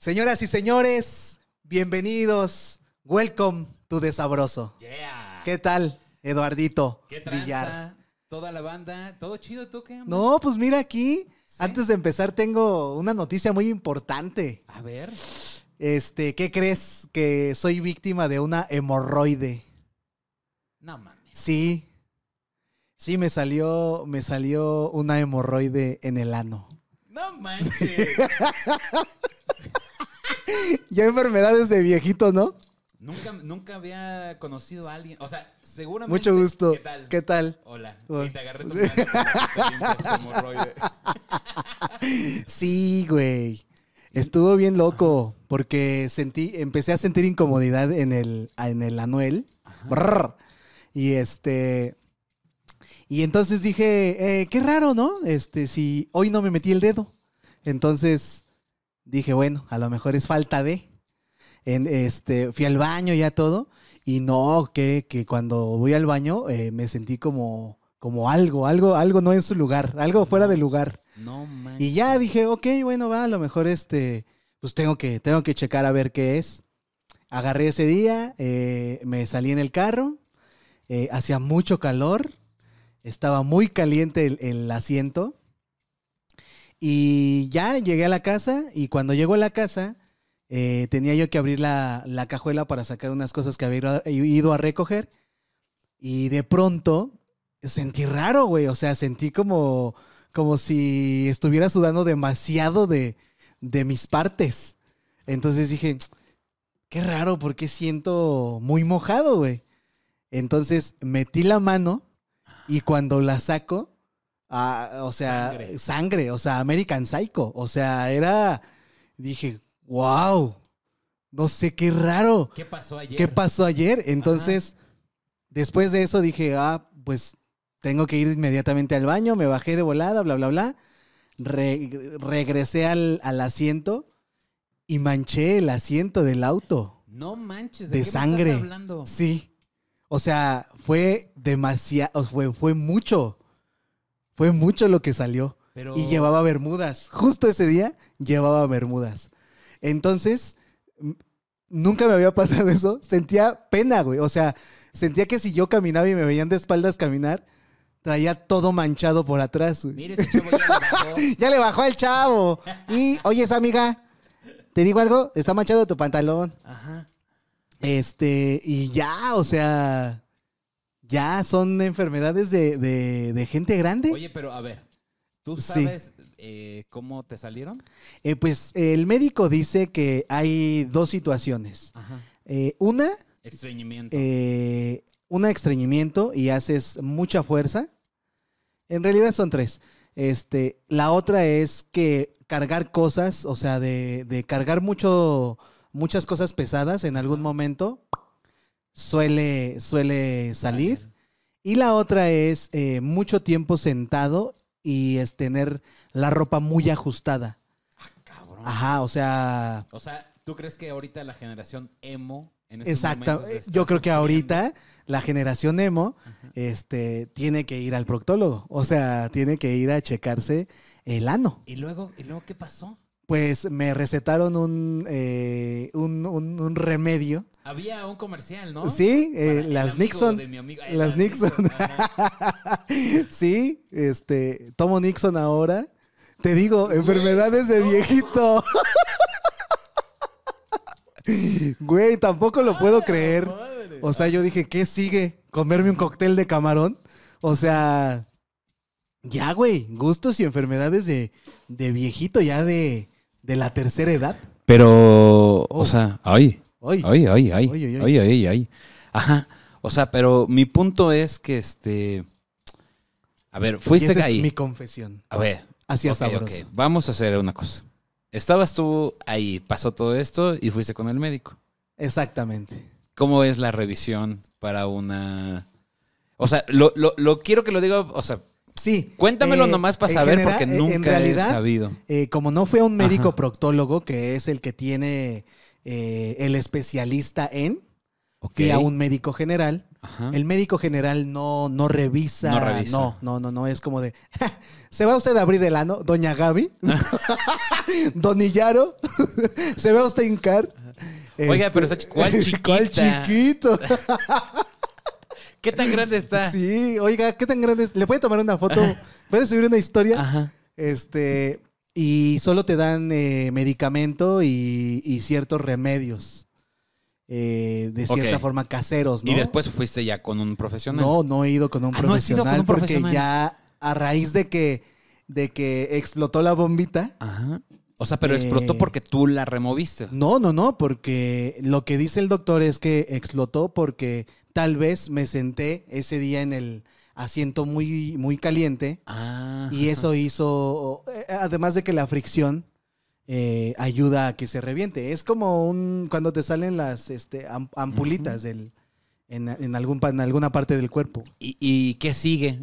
Señoras y señores, bienvenidos. Welcome to Desabroso. Yeah. ¿Qué tal, Eduardito ¿Qué tranza? Villar? Toda la banda. ¿Todo chido tú qué? No, pues mira aquí. ¿Sí? Antes de empezar tengo una noticia muy importante. A ver. Este, ¿qué crees? Que soy víctima de una hemorroide. No mames. Sí. Sí, me salió, me salió una hemorroide en el ano. No manches. Ya enfermedades de viejito, ¿no? nunca, nunca había conocido a alguien. O sea, seguramente. Mucho gusto. ¿Qué tal? ¿Qué tal? Hola. Hola. Y te agarré tu mano como. Sí, güey. Estuvo bien loco porque sentí, empecé a sentir incomodidad en el, en el anuel. Brrr. Y este. Y entonces dije, eh, qué raro, ¿no? Este, si hoy no me metí el dedo. Entonces dije, bueno, a lo mejor es falta de. En, este, fui al baño ya todo. Y no, que, que cuando voy al baño eh, me sentí como, como algo, algo, algo no en su lugar, algo fuera de lugar. No manches. Y ya dije, ok, bueno, va, a lo mejor este, pues tengo que, tengo que checar a ver qué es. Agarré ese día, eh, me salí en el carro, eh, hacía mucho calor, estaba muy caliente el, el asiento. Y ya llegué a la casa y cuando llego a la casa eh, tenía yo que abrir la, la cajuela para sacar unas cosas que había ido a- recoger. Y de pronto sentí raro, güey. O sea, sentí como, como si estuviera sudando demasiado de, de mis partes. Entonces dije, qué raro, porque siento muy mojado, güey. Entonces metí la mano y cuando la saco, ah, o sea, Sangre. sangre. o sea, American Psycho. O sea, era, dije, wow, no sé qué raro. ¿Qué pasó ayer? ¿Qué pasó ayer? Entonces, después de eso dije, ah, pues tengo que ir inmediatamente al baño, me bajé de volada, bla, bla, bla. Re- regresé al, al asiento y manché el asiento del auto. No manches. De ¿De, qué me sangre. estás hablando? Sí. O sea, fue demasiado, fue, fue mucho. Fue mucho lo que salió. Pero. Y llevaba bermudas. Justo ese día llevaba bermudas. Entonces, nunca me había pasado eso. Sentía pena, güey. O sea, sentía que si yo caminaba y me veían de espaldas caminar, traía todo manchado por atrás, güey. Mire, ese chavo ya le bajó. Ya le bajó al chavo. Y, oye, esa amiga, ¿te digo algo? Está manchado tu pantalón. Ajá. Este, y ya, o sea, ya son enfermedades de, de- de gente grande. Oye, pero a ver. ¿Tú Sí. sabes eh, cómo te salieron? Eh, pues el médico dice que hay dos situaciones. Ajá. Eh, una, Estreñimiento. eh, un estreñimiento y haces mucha fuerza. En realidad son tres. Este, la otra es que cargar cosas, o sea, de, de cargar mucho, muchas cosas pesadas en algún momento suele, suele salir. Y la otra es eh, mucho tiempo sentado y es tener la ropa muy ajustada. Cabrón. Ajá, o sea, O sea, ¿tú crees que ahorita la generación emo en exacto. Yo creo que ahorita la generación emo este, tiene que ir al proctólogo. O sea, tiene que ir a checarse el ano. ¿Y luego, ¿Y luego qué pasó? Pues me recetaron un, eh, un, un- un remedio. Había un comercial, ¿no? Sí, eh, las amigo Nixon. de mi amigo. Eh, Las Nixon. sí, este, tomo Nixon ahora. Te digo, enfermedades de viejito. Güey, tampoco lo puedo creer. Madre. O sea, yo dije, ¿qué sigue? ¿Comerme un cóctel de camarón? O sea, ya, güey, gustos y enfermedades de, de viejito, ya de, de la tercera edad. Pero, Oh. o sea, ay, Ay, ay, Ay, ay, ay. ay, ay, ay. Ajá. O sea, pero mi punto es que este, a ver, y fuiste esa es ahí. mi confesión. A ver, Hacia ok, sabroso. ok, Vamos a hacer una cosa. Estabas tú ahí, pasó todo esto y fuiste con el médico. Exactamente. ¿Cómo es la revisión para una... O sea, lo, lo, lo quiero que lo diga, o sea, Sí. cuéntamelo eh, nomás para saber porque nunca en realidad, he sabido. Eh, como no fue un médico Ajá. proctólogo, que es el que tiene eh, el especialista en, Ok. fui a un médico general Ajá. El médico general no, no revisa. No revisa. No, no, no, no. Es como de. ¿Se va usted a abrir el ano? Doña Gaby. Don Illaro. ¿Se va usted a hincar? Oiga, Este, pero esa chi- ¿cuál ¿Cuál chiquito? ¿Qué tan grande está? Sí, oiga, ¿qué tan grande es? ¿Le puede tomar una foto? ¿Puede subir una historia? Ajá. Este. Y solo te dan eh, medicamento y, y ciertos remedios. eh, de cierta forma caseros, ¿no? Y después fuiste ya con un profesional. No, no he ido con un Ah, ¿no has ido profesional con un porque profesional? ya a raíz de que, de que explotó la bombita. Ajá. O sea, pero Eh, explotó porque tú la removiste. No, no, no, porque lo que dice el doctor es que explotó porque tal vez me senté ese día en el asiento muy, muy caliente Ah. y eso hizo, eh, además de que la fricción eh, ayuda a que se reviente. Es como un cuando te salen las este, am- ampulitas del, en, en algún, en alguna parte del cuerpo. ¿Y, y qué sigue?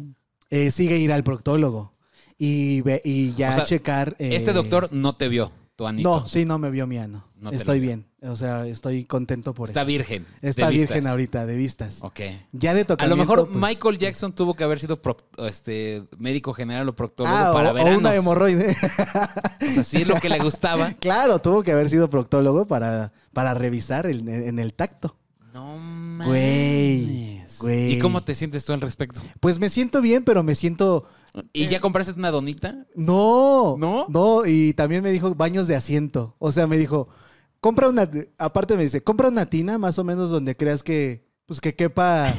Eh, sigue ir al proctólogo y, ve- y ya O sea, checar. eh, Este doctor no te vio, tu anito. No, sí, no me vio mi ano. No estoy bien. O sea, estoy contento por Está eso. virgen. Está de virgen vistas. ahorita, de vistas. Ok. Ya de A lo mejor pues- Michael Jackson tuvo que haber sido este, médico general o proctólogo Ah, para o, o veranos. una hemorroide. O sea, sí es lo que le gustaba. claro, tuvo que haber sido proctólogo para, para revisar el- en el tacto. No Güey, mames. güey. ¿Y cómo te sientes tú al respecto? Pues me siento bien, pero me siento. ¿Y ya compraste una donita? No. ¿No? No, y también me dijo baños de asiento. O sea, me dijo, compra una. Aparte me dice, compra una tina más o menos donde creas que. Pues que quepa.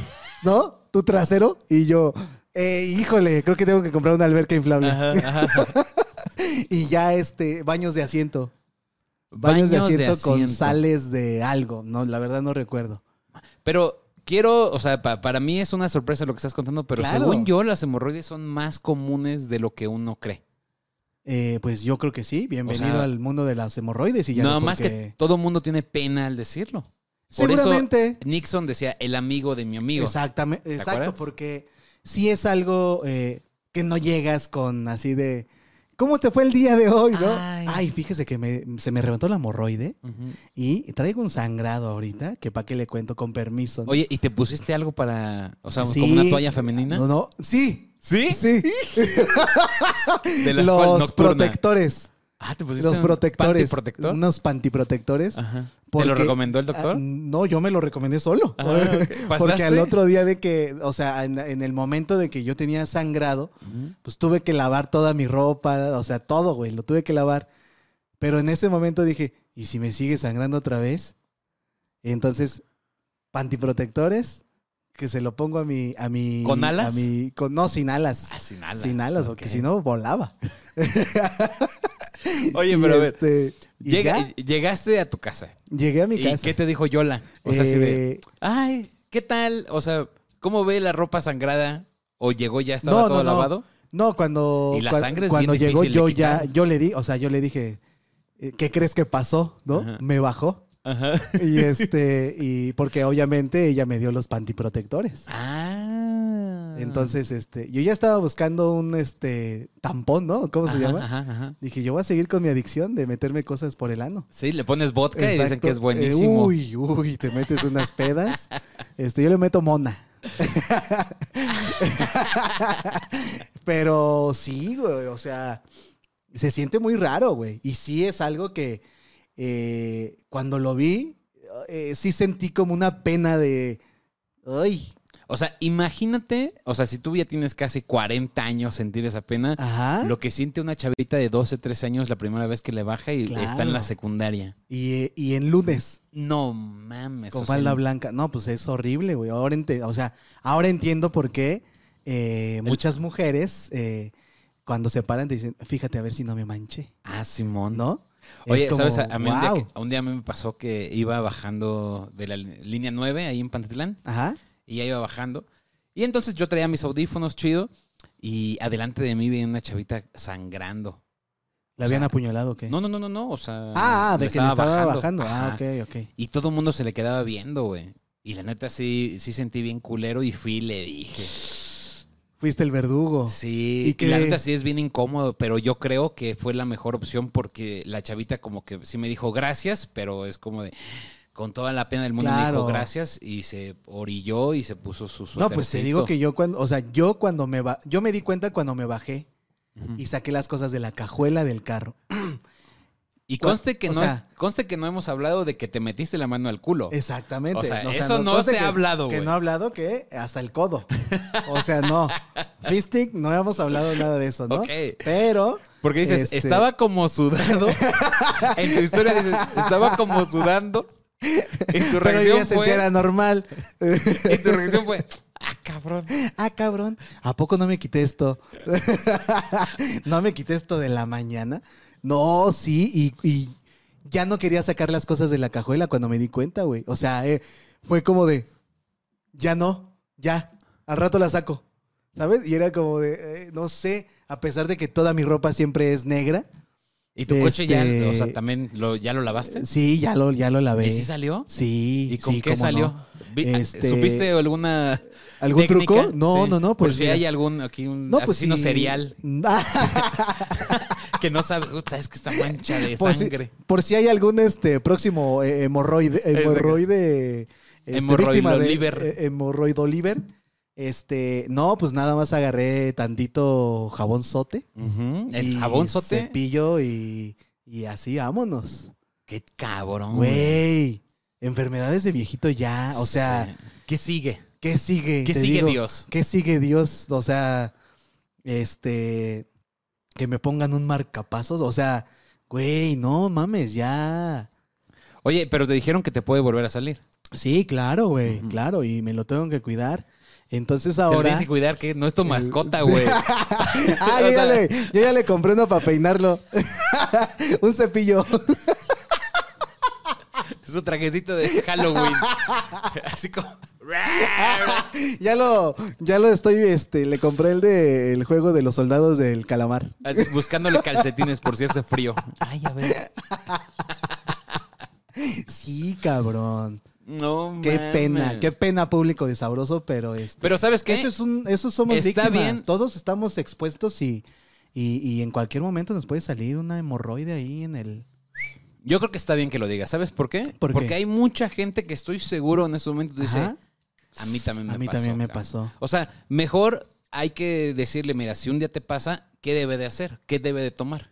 ¿No? Tu trasero. Y yo. eh, híjole, creo que tengo que comprar una alberca inflable. Ajá, ajá. Y ya este, baños de asiento. Baños, de, asiento con asiento. sales de algo. No, la verdad no recuerdo. Pero quiero, o sea, pa- para mí es una sorpresa lo que estás contando, pero Claro. según yo, las hemorroides son más comunes de lo que uno cree. Eh, pues yo creo que sí. Bienvenido O sea, al mundo de las hemorroides y ya no más que todo mundo tiene pena al decirlo. Por eso Seguramente. Nixon decía el amigo de mi amigo. Exactamente, exacto, acuerdas? porque si es algo eh, que no llegas con así de ¿cómo te fue el día de hoy? ¿no? Ay. Ay, fíjese que me- se me reventó la hemorroide y traigo un sangrado ahorita, que para qué le cuento con permiso. ¿no? Oye, ¿y te pusiste algo para, o sea, Sí. como una toalla femenina? No, no, sí. ¿Sí? Sí, De las los protectores, Ah, te pusiste los protectores, pantiprotector? unos pantiprotectores. Ajá. ¿Te lo recomendó el Ah, doctor? no, yo me lo recomendé solo. Ah, ok. Porque al otro día de que, o sea, en, en el momento de que yo tenía sangrado, pues tuve que lavar toda mi ropa, o sea, todo, güey, lo tuve que lavar. Pero en ese momento dije, ¿y si me sigue sangrando otra vez? Entonces, pantiprotectores, que se lo pongo a mi, a mi. ¿Con alas? A mi, con, no, sin alas. Ah, sin alas. sin alas, porque si no, volaba. Oye, Y pero a ver, este, y llega- llegaste a tu casa. llegué a mi ¿Y casa. qué te dijo Yola? O sea, de, Eh, ay, ¿qué tal? O sea, ¿cómo ve la ropa sangrada? ¿O llegó ya estaba No, todo no, lavado? No, cuando, Y la cua- sangre es cuando bien llegó yo ya, yo le di, o sea, yo le dije, eh, ¿qué crees que pasó? ¿No? Ajá. Me bajó. Ajá. Y este, y porque obviamente ella me dio los pantiprotectores. Ah. Entonces, este, yo ya estaba buscando un este tampón, ¿no? ¿Cómo se Ajá, llama? Ajá, ajá. Dije, yo voy a seguir con mi adicción de meterme cosas por el ano. Sí, le pones vodka y dicen que es Eh, buenísimo. uy, uy, te metes unas pedas. Este, yo le meto mona. Pero sí, güey, o sea, se siente muy raro, güey. Y sí es algo que eh, cuando lo vi, eh, sí sentí como una pena de, ay, O sea, imagínate, o sea, si tú ya tienes casi 40 años sentir esa pena, ajá. lo que siente una chavita de 12, 13 años la primera vez que le baja y Claro. está en la secundaria. Y, y en lunes, No mames. con sea, falda blanca. No, pues es horrible, güey. Ahora, o sea, ahora entiendo por qué eh, muchas mujeres, eh, cuando se paran, te dicen, fíjate a ver si no me manché, Ah, Simón. ¿no? Oye, como, ¿sabes? A, mí un, día a mí me pasó que iba bajando de la línea 9 ahí en Pantitlán Ajá. Y ya iba bajando. Y entonces yo traía mis audífonos chido y adelante de mí venía una chavita sangrando. ¿La O habían sea, apuñalado o qué? No, no, no, no, no. O sea. ah, ah, de que le estaba bajando. Ah, ok, ok. Y todo el mundo se le quedaba viendo, güey. Y la neta sí, sí sentí bien culero y fui y le dije. Fuiste el verdugo. Sí, ¿Y la neta sí es bien incómodo, pero yo creo que fue la mejor opción porque la chavita como que sí me dijo gracias, pero es como de, con toda la pena del mundo Claro. dijo gracias y se orilló y se puso su No, pues te digo que yo cuando, o sea, yo cuando me ba- yo me di cuenta cuando me bajé y saqué las cosas de la cajuela del carro. Y conste que, o no sea- conste que no hemos hablado de que te metiste la mano al culo. Exactamente. O sea, eso no se ha hablado, Que no ha hablado que hasta el codo. O sea, no. Fisting, no hemos hablado nada de eso, ¿no? Ok. Pero. Porque dices, este, estaba como sudado. en tu historia dices, estaba como sudando. Y tu Pero reacción sentía fue. era normal. Y tu reacción fue. Ah, cabrón. ah, cabrón. ¿A poco no me quité esto? no me quité esto de la mañana. No, sí, y, y ya no quería sacar las cosas de la cajuela cuando me di cuenta, güey. O sea, eh, fue como de, ya no, ya, al rato la saco, ¿sabes? Y era como de, eh, no sé, a pesar de que toda mi ropa siempre es negra, ¿Y tu coche ya, Este- o sea, también lo, ya lo lavaste? sí, ya lo, ya lo lavé. ¿Y sí salió? Sí. ¿Y con sí, qué cómo salió? no. Vi- Este- ¿Supiste alguna ¿Algún técnica? truco? No, Sí. no, no. Por Pues si mira. hay algún aquí un No, pues asesino sí. serial Ah, que no sabe, es que esta mancha de por, si, sangre. por si hay algún este próximo eh, hemorroide, hemorroide este, Hemorroide víctima de Oliver. eh. Este, no, pues nada más agarré tantito jabón sote. El jabón sote. Cepillo y, y así, vámonos. Qué cabrón. Güey, enfermedades de viejito ya. O sea, Sí. ¿qué sigue? ¿qué sigue? ¿Qué Te sigue digo, Dios? ¿Qué sigue Dios? O sea, este, que me pongan un marcapasos. O sea, güey, no mames, ya. Oye, pero te dijeron que te puede volver a salir. Sí, claro, güey, claro, y me lo tengo que cuidar. Entonces ahora. tienes que cuidar que no es tu mascota, güey. ah, yo ya, le, yo ya le compré uno para peinarlo. un cepillo. Es su trajecito de Halloween. Así como. ya lo, ya lo estoy, este, le compré el de el juego de los soldados del calamar. Así, buscándole calcetines por si hace frío. Ay, a ver. Sí, cabrón. No, Qué mames. pena, qué pena público de sabroso, pero este. Pero ¿sabes qué? Eso es un, eso somos Está víctimas. bien. Todos estamos expuestos y, y, y en cualquier momento nos puede salir una hemorroide ahí en el. Yo creo que está bien que lo digas. ¿Sabes por qué? ¿Por qué? Porque hay mucha gente que estoy seguro en ese momento dice, Ajá. a mí también me A mí pasó. también me cabrón". pasó. O sea, mejor hay que decirle, mira, si un día te pasa, ¿qué debe de hacer? ¿Qué debe de tomar?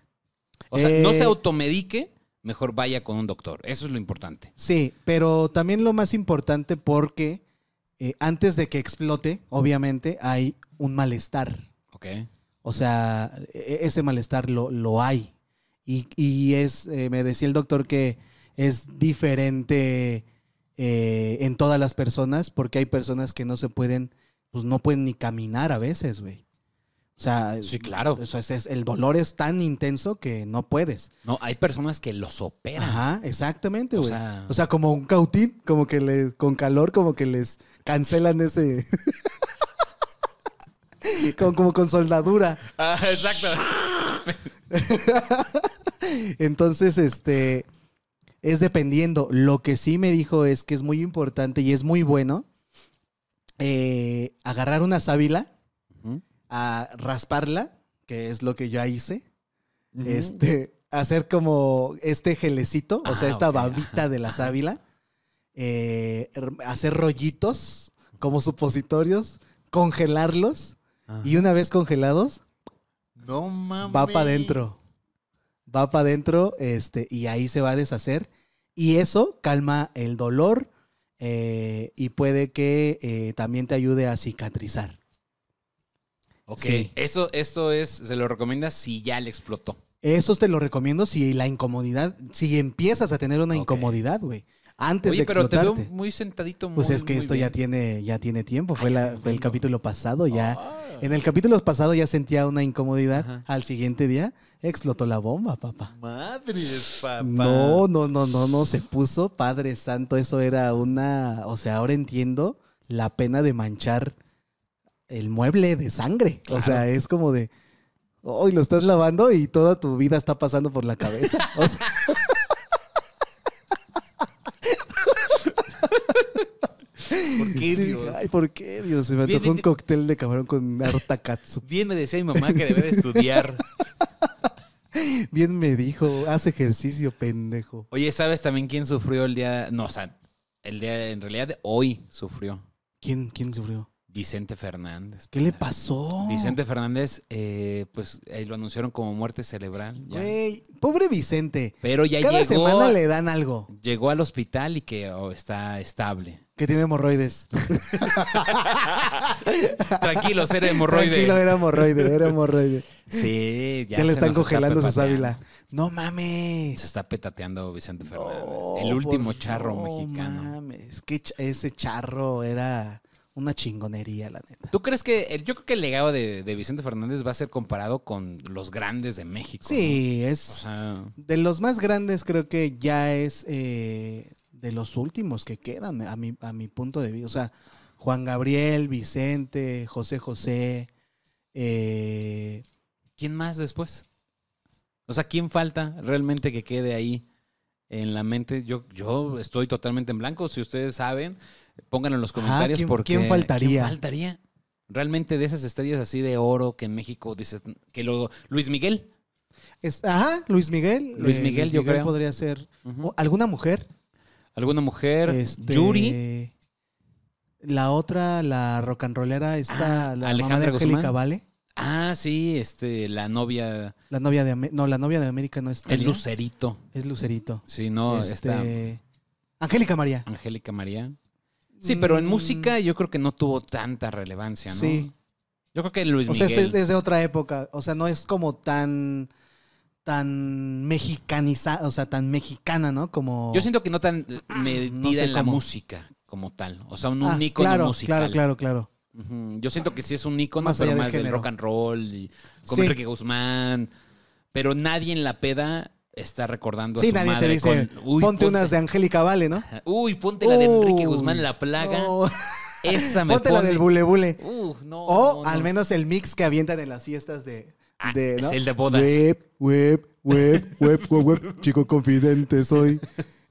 O sea, no Eh, se automedique, mejor vaya con un doctor. Eso es lo importante. Sí, pero también lo más importante porque eh, antes de que explote, obviamente, hay un malestar. ¿Ok? O sea, e- ese malestar lo, lo hay. Y, y es, eh, me decía el doctor que es diferente eh, en todas las personas porque hay personas que no se pueden, pues no pueden ni caminar a veces, güey. O sea, Sí, claro. o sea, es- es- el dolor es tan intenso que no puedes. No, hay personas que los operan. Ajá, exactamente, O güey. sea- O sea, como un cautín, como que le, con calor, como que les cancelan ese. como, como con soldadura. Ah, exacto. Entonces, este, es dependiendo. Lo que sí me dijo es que es muy importante y es muy bueno eh, agarrar una sábila, Ujú. A rasparla, que es lo que ya hice. Este, hacer como este gelecito, o sea, Ah, esta babita de la sábila, eh, hacer rollitos como supositorios, congelarlos y una vez congelados, No mames. va para adentro. Va para adentro este, y ahí se va a deshacer. Y eso calma el dolor eh, y puede que eh, también te ayude a cicatrizar. Ok. Sí. Eso, esto es, se lo recomiendas si ya le explotó. Eso te lo recomiendo si la incomodidad, si empiezas a tener una incomodidad, güey, antes Oye, de pero te veo muy sentadito. Pues muy, es que muy esto bien. ya tiene, ya tiene tiempo. Fue, Ay, la, fue el capítulo pasado, ya. Ah. En el capítulo pasado ya sentía una incomodidad. Ajá. Al siguiente día explotó la bomba, papá. Madres, papá. No, no, no, no, no, se puso Padre Santo. Eso era una. O sea, ahora entiendo la pena de manchar el mueble de sangre. O sea, es como de. Hoy lo estás lavando y toda tu vida está pasando por la cabeza. O sea, ¿Por qué, sí, Dios? Ay, ¿por qué, Dios? Se me antojó un cóctel de camarón con harta katsu. Bien me decía mi mamá que debe de estudiar. Bien me dijo, haz ejercicio, pendejo. Oye, ¿sabes también quién sufrió el día? No, o sea, el día, en realidad, de hoy sufrió. ¿Quién, quién sufrió? Vicente Fernández. ¿Qué le pasó? Vicente Fernández, eh, pues eh, lo anunciaron como muerte cerebral. ya. Güey, pobre Vicente. Pero ya Cada llegó, semana le dan algo. llegó al hospital y que oh, está estable. Que tiene hemorroides. Tranquilo, era hemorroide. Tranquilo, era hemorroide, era hemorroide. Sí, ya Ya, le se están nos está congelando su sábila. No Se mames. está petateando Vicente Fernández. El último por- charro no mexicano. mames. Que ch- ese charro era una chingonería, la neta. ¿Tú crees que el, yo creo que el legado de, de Vicente Fernández va a ser comparado con los grandes de México? Sí, ¿no? es O sea, de los más grandes, creo que ya es eh, de los últimos que quedan, a mi, a mi punto de vista. O sea, Juan Gabriel, Vicente, José José. eh, ¿quién más después? O sea, ¿quién falta realmente que quede ahí en la mente? Yo, yo estoy totalmente en blanco. Si ustedes saben, pónganlo en los comentarios ¿quién- porque quién faltaría? ¿quién faltaría? Realmente de esas estrellas así de oro que en México dices que lo Luis Miguel. es- ajá, Luis Miguel. Luis Miguel, yo creo. podría ser. ¿Alguna mujer? ¿Alguna mujer? Este, Yuri. La otra, la rock and rollera, está Ah, la mamá Alejandra de Angélica. Vale. Ah, sí, este, la novia, La novia de no, la novia de América no está. es. Lucerito. Es Lucerito. Sí, no, está Este, Angélica María. Angélica María. Sí, pero en Mm, música yo creo que no tuvo tanta relevancia, ¿no? Sí. Yo creo que Luis O sea, Miguel. es, es de otra época. O sea, no es como tan tan mexicanizada, o sea, tan mexicana, ¿no? Como Yo siento que no tan No sé en la cómo. música como tal. O sea, un, Ah, un ícono claro, musical. Claro, claro, claro. Ujú. Yo siento que sí es un ícono, Más pero del más del rock and roll y con Sí. Enrique Guzmán. Pero nadie en la peda está recordando a Sí, su nadie te madre dice, con, uy, ponte unas de Angélica Vale, ¿no? Uy, ponte la de Enrique Guzmán, La Plaga. no. Esa me Ponte la del bule bule. Uh, no, O no, al no. menos el mix que avientan en las fiestas de. Ah, de el de bodas. Web, web, web, web, web, web. Chico confidente soy.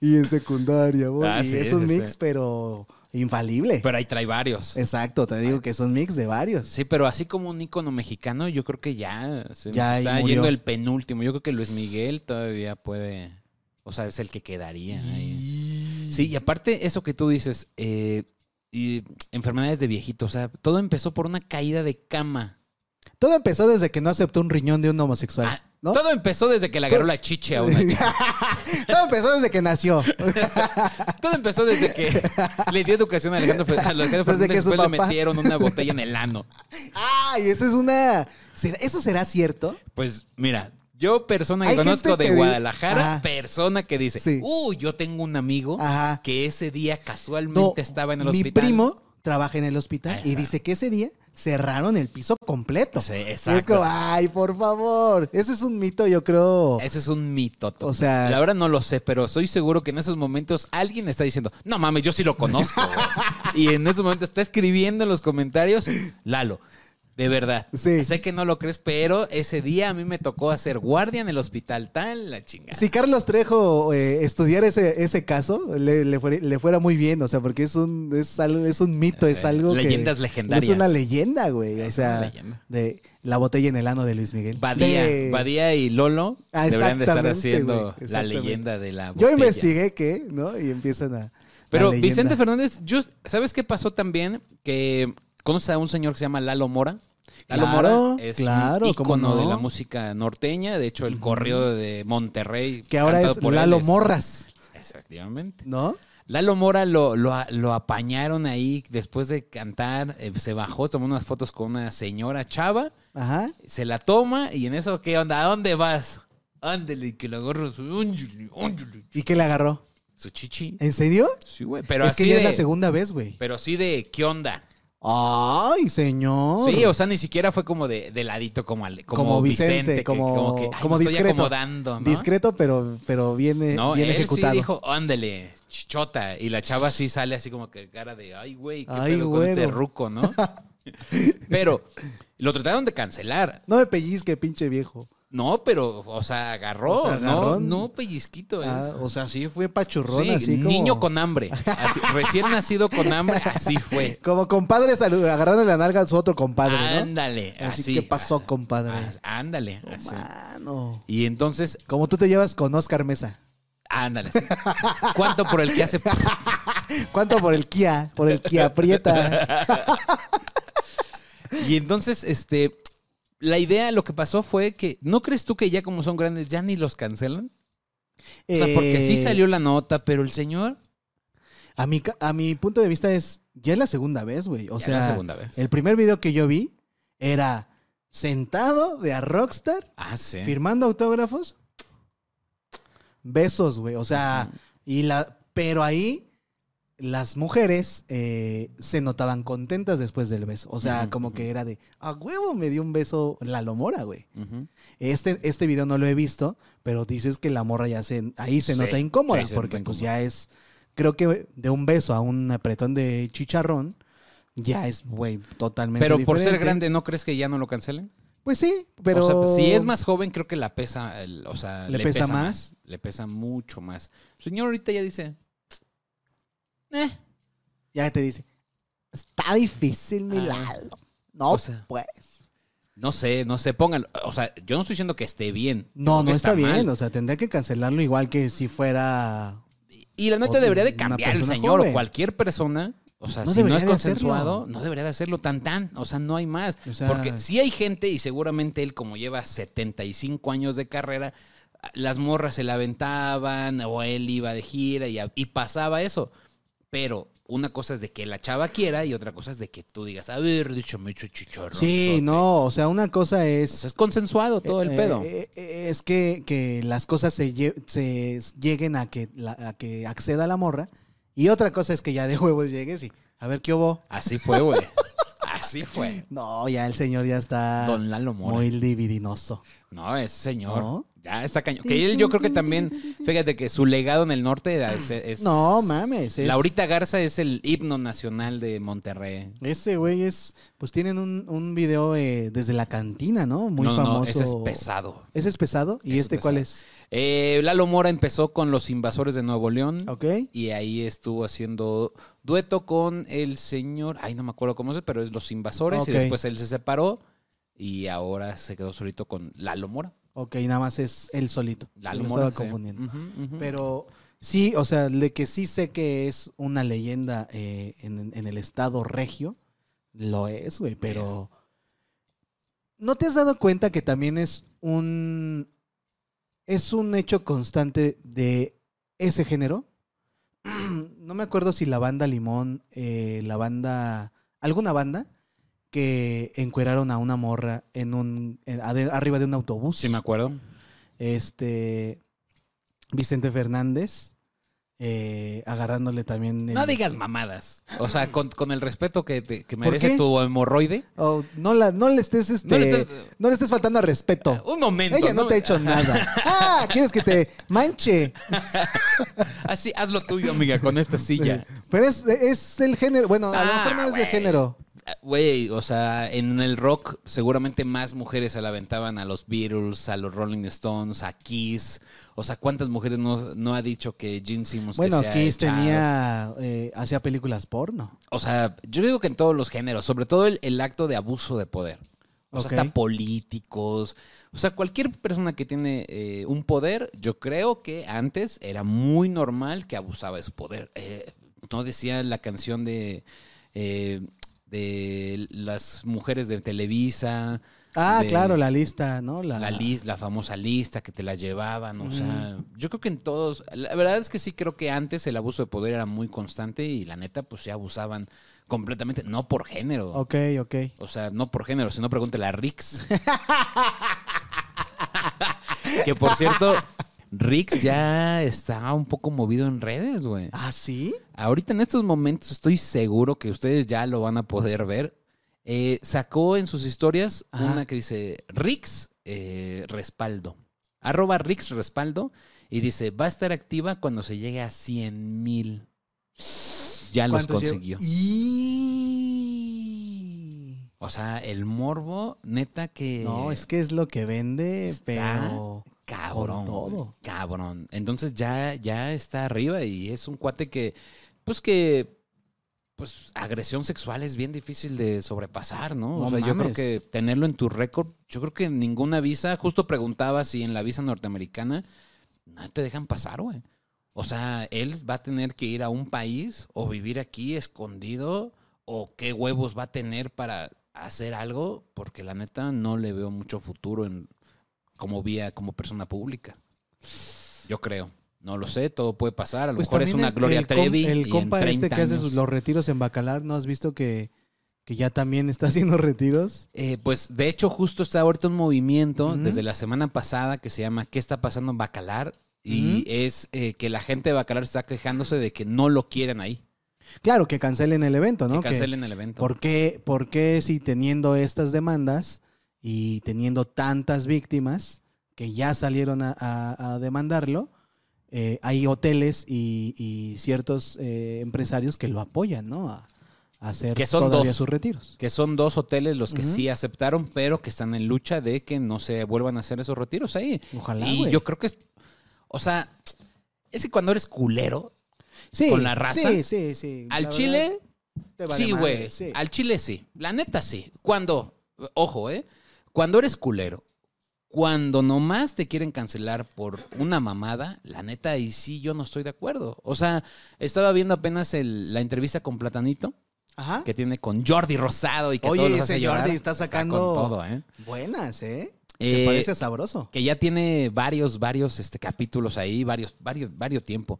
Y en secundaria, voy. Ah, y sí, es un mix, sí. pero infalible. Pero ahí trae varios. Exacto, te digo que es un mix de varios. Sí, pero así como un ícono mexicano, yo creo que ya se Ya está yendo el penúltimo. Yo creo que Luis Miguel todavía puede, o sea, es el que quedaría ahí. Sí, y aparte eso que tú dices, eh, y enfermedades de viejito, o sea, todo empezó por una caída de cama. Todo empezó desde que no aceptó un riñón de un homosexual. Ah, ¿no? Todo empezó desde que le agarró la chiche a una chica. Todo empezó desde que nació. Todo empezó desde que le dio educación a Alejandro, Fer- a Alejandro Desde Fernández que después le papá- metieron una botella en el ano. Ay, eso es una. ¿será- ¿Eso será cierto? Pues mira, yo persona que Hay conozco de que Guadalajara, Ajá. persona que dice, Sí. uy, yo tengo un amigo Ajá. que ese día casualmente No, estaba en el mi hospital. primo trabaja en el hospital y dice que ese día cerraron el piso completo. Sí, Y es exacto. como, ay, por favor. Ese es un mito, yo creo. Ese es un mito. O sea- la verdad no lo sé, pero estoy seguro que en esos momentos alguien está diciendo, no mames, yo sí lo conozco. güey". y en ese momento está escribiendo en los comentarios, Lalo, de verdad. Sí. Sé que no lo crees, pero ese día a mí me tocó hacer guardia en el hospital tal, la chingada. Si Carlos Trejo eh, estudiara ese, ese caso, le, le fuera, le fuera muy bien, o sea, porque es un, es algo, es un mito, es Eh, algo que- leyendas legendarias. Es una leyenda, güey. O Es sea, una leyenda. de la botella en el ano de Luis Miguel. Badía, De- Badía y Lolo Ah, deberían de estar haciendo la leyenda de la Yo botella. investigué que, ¿no? Y empiezan a. Pero. Vicente Fernández, yo, ¿sabes qué pasó también? Que conoces a un señor que se llama Lalo Mora. Lalo Claro, Mora es claro, un ¿cómo ícono no? de la música norteña. De hecho, el correo de Monterrey. Que ahora es por él Lalo es- Morras, Efectivamente. ¿no? Lalo Mora lo, lo, lo apañaron ahí después de cantar. eh, se bajó, tomó unas fotos con una señora chava. Ajá. Se la toma y en eso, ¿qué onda? ¿A dónde vas? Ándele, que la agarro su. ¿Y qué le agarró? su chichi. ¿En serio? Sí, güey. Pero es que ya de, es la segunda vez, güey. Pero sí de, ¿qué onda? Ay, señor. Sí, o sea, ni siquiera fue como de, de ladito como, al- como, Como Vicente, Vicente, que- como- que, ay, como me estoy discreto. acomodando, ¿no? Discreto, pero, pero bien, eh, No, bien él ejecutado. sí dijo, ándele, chichota. Y la chava sí sale así como que cara de, ay, güey, qué Ay, pedo con este ruco, ¿no? Pero lo trataron de cancelar. No me pellizque, pinche viejo. No, pero, o sea, agarró. O sea, no, no pellizquito. es- Ah, o sea, sí fue pachurrón, Sí, así como... niño con hambre. Así, recién nacido con hambre, así fue. Como compadre agarrando la nalga a su otro compadre, ¿no? Ándale, Así, así. ¿qué pasó, compadre? Ah, Ándale, así. Mano. Y entonces, Como tú te llevas con Oscar Mesa. ándale. sí. ¿Cuánto por el que hace? ¿Cuánto por el Kia? Por el Kia Prieta. Y entonces, este, la idea, lo que pasó fue que, ¿no crees tú que ya como son grandes, ya ni los cancelan? O sea, porque sí salió la nota, pero el señor, A mi, a mi punto de vista es, ya es la segunda vez, güey. O ya sea, la segunda vez. el primer video que yo vi era sentado de a Rockstar Ah, sí. firmando autógrafos. Besos, güey. O sea, y la, pero ahí las mujeres eh, se notaban contentas después del beso. O sea, como que era de, a huevo me dio un beso la lomora, güey. Este, este video no lo he visto, pero dices que la morra ya se, ahí se Sí, nota incómoda, sí, porque pues incómoda. ya es, creo que de un beso a un apretón de chicharrón, ya es, güey, totalmente Pero por ser grande, ¿no crees que ya no lo cancelen? Pues sí, pero... O sea, si es más joven, creo que la pesa, el- o sea, ¿Le pesa más? Le pesa mucho más. El señor ahorita ya dice, eh, Ya te dice, está difícil, mi Ah. Lalo. No, O sea, pues. no sé, no sé, pónganlo. O sea, yo no estoy diciendo que esté bien. No, no está, bien. mal. O sea, tendría que cancelarlo igual que si fuera... Y la neta Otra- debería de cambiar el señor joven. o cualquier persona. O sea, No si no es hacerlo. consensuado, no debería de hacerlo tan tan. O sea, no hay más. O sea- Porque sí hay gente, y seguramente él, como lleva 75 años de carrera, las morras se la aventaban, o él iba de gira y, y pasaba eso. Pero una cosa es de que la chava quiera y otra cosa es de que tú digas, a ver, dicho mucho chicharrón. Sí, no, o sea, una cosa es... es consensuado todo el Eh, pedo. eh, eh, es que, que las cosas se, se lleguen a que, la- a que acceda la morra. Y otra cosa es que ya de huevos llegues y a ver qué hubo. Así fue, güey. Así fue. No, ya el señor ya está Don Lalo Mora. muy libidinoso. No, ese señor. ¿No? Ya está cañón. Que él, yo creo que también, fíjate que su legado en el norte es. es- No, mames. es- Laurita Garza es el himno nacional de Monterrey. Ese güey es. Pues tienen un, un video eh, desde la cantina, ¿no? Muy no, famoso. no, ese es pesado. ¿Ese es pesado? ¿Y Ese este cuál es? Eh, Lalo Mora empezó con los invasores de Nuevo León. ¿Ok? Y ahí estuvo haciendo dueto con el señor. Ay, no me acuerdo cómo es, pero es Los Invasores. Y después él se separó. Y ahora se quedó solito con Lalo Mora. Ok, nada más es él solito. Lo Mora. estaba sí. confundiendo. Pero sí, o sea, de que sí sé que es una leyenda eh, en, en el estado regio, lo es, güey, pero... ¿No te has dado cuenta que también es un... es un hecho constante de ese género? No me acuerdo si la banda Limón, eh, la banda... alguna banda que encueraron a una morra en un... en- arriba de un autobús Sí, me acuerdo. este Vicente Fernández eh, agarrándole también el- No digas mamadas. O sea, con, con el respeto que, te- que ¿Por merece tu hemorroide. Oh, no la no le estés este No no le estés- faltando al respeto Un momento. ella no te ha hecho nada ah quieres que te manche Así, haz lo tuyo, amiga, con esta silla. pero es, es el género bueno a lo Ah, mejor no es de género Ah, Güey, o sea, en el rock seguramente más mujeres se la aventaban a los Beatles, a los Rolling Stones, a Kiss. O sea, ¿cuántas mujeres no, no ha dicho que Gene Simmons que bueno ha Kiss echado? tenía eh, hacía películas porno O sea, yo digo que en todos los géneros, sobre todo el, el acto de abuso de poder. O sea, hasta políticos. O sea, cualquier persona que tiene eh, un poder, yo creo que antes era muy normal que abusaba de su poder. Eh, no decía la canción de, eh, de las mujeres de Televisa. ah de claro la lista no la, La, lis- la famosa lista que te la llevaban, o sea, yo creo que en todos, la verdad es que sí creo que antes el abuso de poder era muy constante y la neta pues se abusaban completamente, no por género, ok ok o sea, no por género, sino pregúntale a Rix. que por cierto, Rix ya está un poco movido en redes, güey. ah sí Ahorita en estos momentos estoy seguro que ustedes ya lo van a poder ver. Eh, sacó en sus historias Ajá. una que dice Rix eh, respaldo. Arroba Rix respaldo. Y dice, va a estar activa cuando se llegue a 100 mil. Ya los consiguió. y O sea, el morbo, neta que. No, es que es lo que vende, pero. Cabrón. Todo. Cabrón. Entonces ya, ya está arriba y es un cuate que, pues que, pues agresión sexual es bien difícil de sobrepasar, ¿no? No o sea, yo creo que tenerlo en tu récord, yo creo que ninguna visa, justo preguntaba si en la visa norteamericana no te dejan pasar, güey. O sea, él va a tener que ir a un país o vivir aquí escondido o qué huevos va a tener para hacer algo, porque la neta no le veo mucho futuro en como vía como persona pública. Yo creo. No lo sé, todo puede pasar. A lo Pues mejor es una el- Gloria el com- Trevi. y El en compa este 30 que hace sus, los retiros en Bacalar, ¿no has visto que, que ya también está haciendo retiros? Eh, pues de hecho, justo está ahorita un movimiento desde la semana pasada que se llama ¿Qué está pasando en Bacalar? Y es eh, que la gente de Bacalar está quejándose de que no lo quieren ahí. Claro, que cancelen el evento, ¿no? que cancelen el evento. ¿Por qué, por qué si teniendo estas demandas y teniendo tantas víctimas que ya salieron a, a- a demandarlo, eh, hay hoteles y, y ciertos eh, empresarios que lo apoyan, ¿no? A, a hacer Que son todavía dos. sus retiros. Que son dos hoteles los que sí aceptaron, pero que están en lucha de que no se vuelvan a hacer esos retiros ahí. Ojalá, y yo creo que es. O sea, es que cuando eres culero, Sí, con la raza, Sí, sí, sí. al La chile, verdad, sí, güey. sí. Al chile sí. La neta sí. Cuando, ojo, ¿eh? Cuando eres culero, cuando nomás te quieren cancelar por una mamada, la neta ahí sí yo no estoy de acuerdo. O sea, estaba viendo apenas el- la entrevista con Platanito Ajá. que tiene con Jordi Rosado y que Oye, todos los ese hace llorar. Jordi está sacando- con todo, ¿eh? Buenas, ¿eh? Eh, Se parece sabroso. Que ya tiene varios, varios este, capítulos ahí, varios, varios, varios tiempo.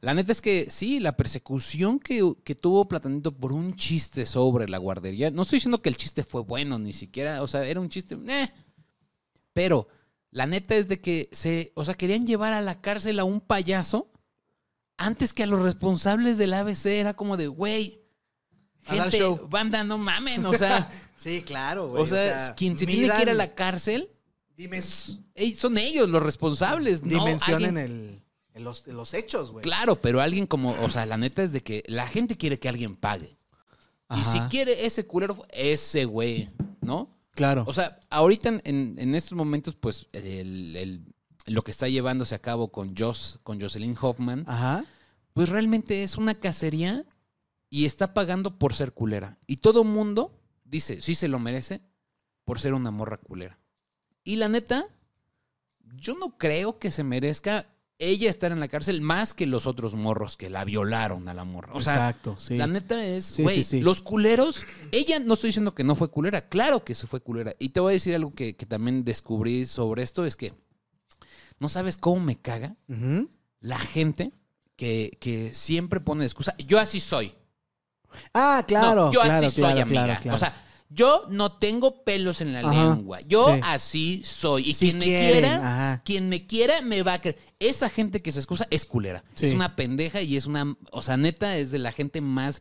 La neta es que sí, la persecución que, que tuvo Platanito por un chiste sobre la guardería. No estoy diciendo que el chiste fue bueno, ni siquiera. O sea, era un chiste. eh. Pero la neta es de que se. O sea, querían llevar a la cárcel a un payaso antes que a los responsables del ABC. Era como de, güey. A dar Gente, show. banda, no mamen. O sea, Sí, claro, güey. o sea, quien se tiene que ir a la cárcel, ey, son ellos los responsables. No dimensionen alguien- el, los, los hechos, güey. Claro, pero alguien como, o sea, la neta es de que la gente quiere que alguien pague. Y si quiere ese culero, ese güey, ¿no? Claro. O sea, ahorita en, en- en estos momentos, pues, el- el- lo que está llevándose a cabo con Joss, con Jocelyn Hoffman, Ajá. pues realmente es una cacería y está pagando por ser culera. Y todo mundo dice, sí se lo merece por ser una morra culera. Y la neta, yo no creo que se merezca ella estar en la cárcel más que los otros morros que la violaron a la morra. O sea, Exacto, sí. la neta es, güey, sí, sí. los culeros, ella no estoy diciendo que no fue culera, claro que se fue culera. Y te voy a decir algo que, que también descubrí sobre esto, es que no sabes cómo me caga la gente que, que siempre pone excusa. Yo así soy. Ah, claro. No, yo claro, así soy, amiga. O sea, yo no tengo pelos en la Ajá, lengua. Yo sí. así soy. Y quien me quieren, quiera, ajá. quien me quiera me va a creer. Esa gente que se excusa es culera. Sí. Es una pendeja y es una. O sea, neta, es de la gente más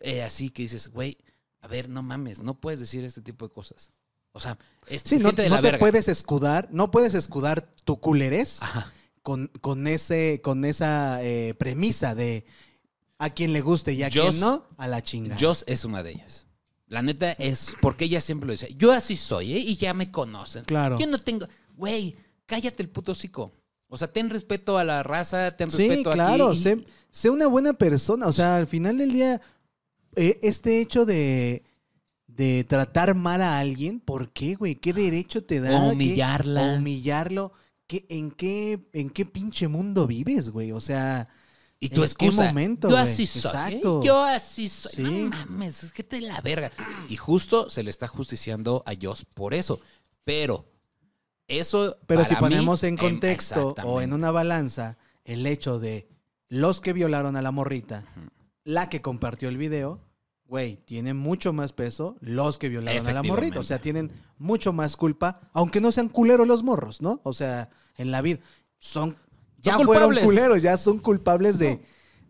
eh, así que dices, güey, a ver, no mames, no puedes decir este tipo de cosas. O sea, es no, te verga. puedes escudar, no puedes escudar tu culerez Ajá. con, con, ese, con esa eh, premisa de a quien le guste y a quien no, a la chinga. Joss es una de ellas. La neta es porque ella siempre lo dice. Yo así soy, ¿eh? Y ya me conocen. Claro. Yo no tengo. Güey, cállate el puto hocico. O sea, ten respeto a la raza, ten Sí, respeto claro, aquí. y- sé, sé una buena persona. O sea, al final del día, eh, este hecho de, de tratar mal a alguien, ¿por qué, güey? ¿Qué derecho te da? O ¿Qué- humillarla. o humillarlo. ¿Qué, en, qué, ¿En qué pinche mundo vives, güey? O sea, Y tu ¿En qué excusa. momento, yo así soy. ¿eh? Yo así soy. Sí. No mames, es que te la verga. Y justo se le está justiciando a Joss por eso. Pero eso. pero para si mí, ponemos en contexto o en una balanza el hecho de los que violaron a la morrita, la que compartió el video, güey, tiene mucho más peso los que violaron a la morrita. O sea, tienen mucho más culpa, aunque no sean culeros los morros, ¿no? O sea, en la vida son ya Son fueron culeros, ya son culpables de,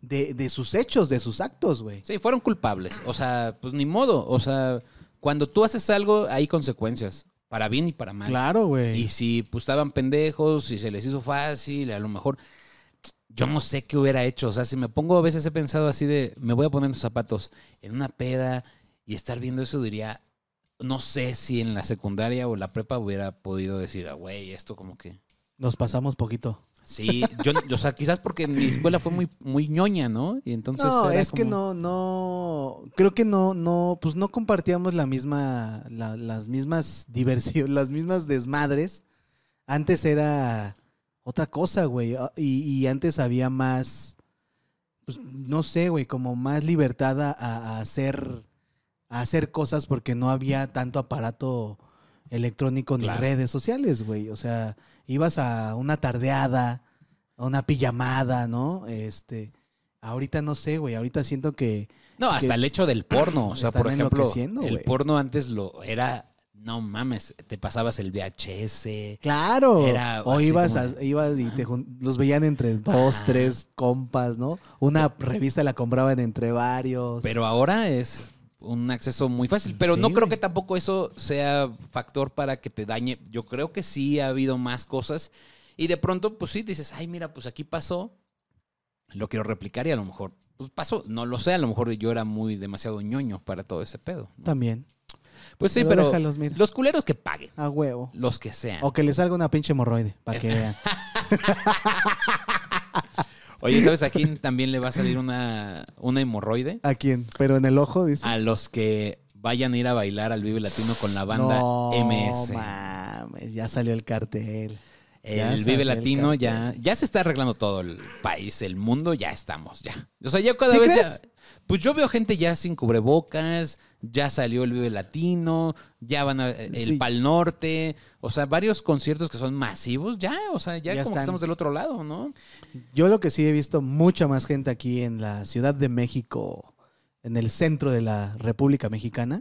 de, de sus hechos, de sus actos, güey. Sí, fueron culpables. O sea, pues ni modo. O sea, cuando tú haces algo, hay consecuencias. Para bien y para mal. Claro, güey. Y si pues estaban pendejos, si se les hizo fácil, a lo mejor yo no sé qué hubiera hecho. O sea, si me pongo a veces he pensado así de, me voy a poner los zapatos en una peda y estar viendo eso, diría, no sé si en la secundaria o la prepa hubiera podido decir, ah, güey, esto como que... Nos pasamos poquito. Sí, yo, o sea, quizás porque mi escuela fue muy, muy ñoña, ¿no? Y entonces no, era es que no, no, creo que no, no, pues no compartíamos la misma, la- las mismas diversiones, las mismas desmadres. Antes era otra cosa, güey, ah, y, y antes había más, pues no sé, güey, como más libertad a, a hacer, a hacer cosas porque no había tanto aparato electrónico ni Claro. redes sociales, güey. O sea, ibas a una tardeada, a una pijamada, ¿no? Este, ahorita no sé, güey. Ahorita siento que No, hasta que el hecho del porno. O sea, por ejemplo, el porno antes lo era, no mames, te pasabas el VHS. Claro. Era o ibas, como a- ibas y te jun- los veían entre dos, tres compas, ¿no? Una revista la compraban entre varios. Pero ahora es un acceso muy fácil. Pero no Sí, creo güey. que tampoco eso sea factor para que te dañe. Yo creo que sí ha habido más cosas. Y de pronto, pues sí, dices, ay, mira, pues aquí pasó. Lo quiero replicar y a lo mejor, pues pasó. No lo sé, a lo mejor yo era muy demasiado ñoño para todo ese pedo. ¿no? También. Pues sí, Pero pero, déjalos, mira. los culeros que paguen. A huevo. Los que sean. O que le salga una pinche hemorroide, para que vean. Oye, ¿sabes a quién también le va a salir una, una hemorroide? ¿A quién? Pero en el ojo, dice. A los que vayan a ir a bailar al Vive Latino con la banda no, MS. mames, ya salió el cartel. El Vive Latino ya, ya se está arreglando todo el país, el mundo, ya estamos, ya. O sea, ya cada ¿Sí vez crees? ya. Pues yo veo gente ya sin cubrebocas, ya salió el Vive Latino, ya van a, el Sí. Pal Norte, o sea, varios conciertos que son masivos, ya, o sea, ya, Ya como que estamos del otro lado, ¿no? Yo lo que sí he visto mucha más gente aquí en la Ciudad de México, en el centro de la República Mexicana,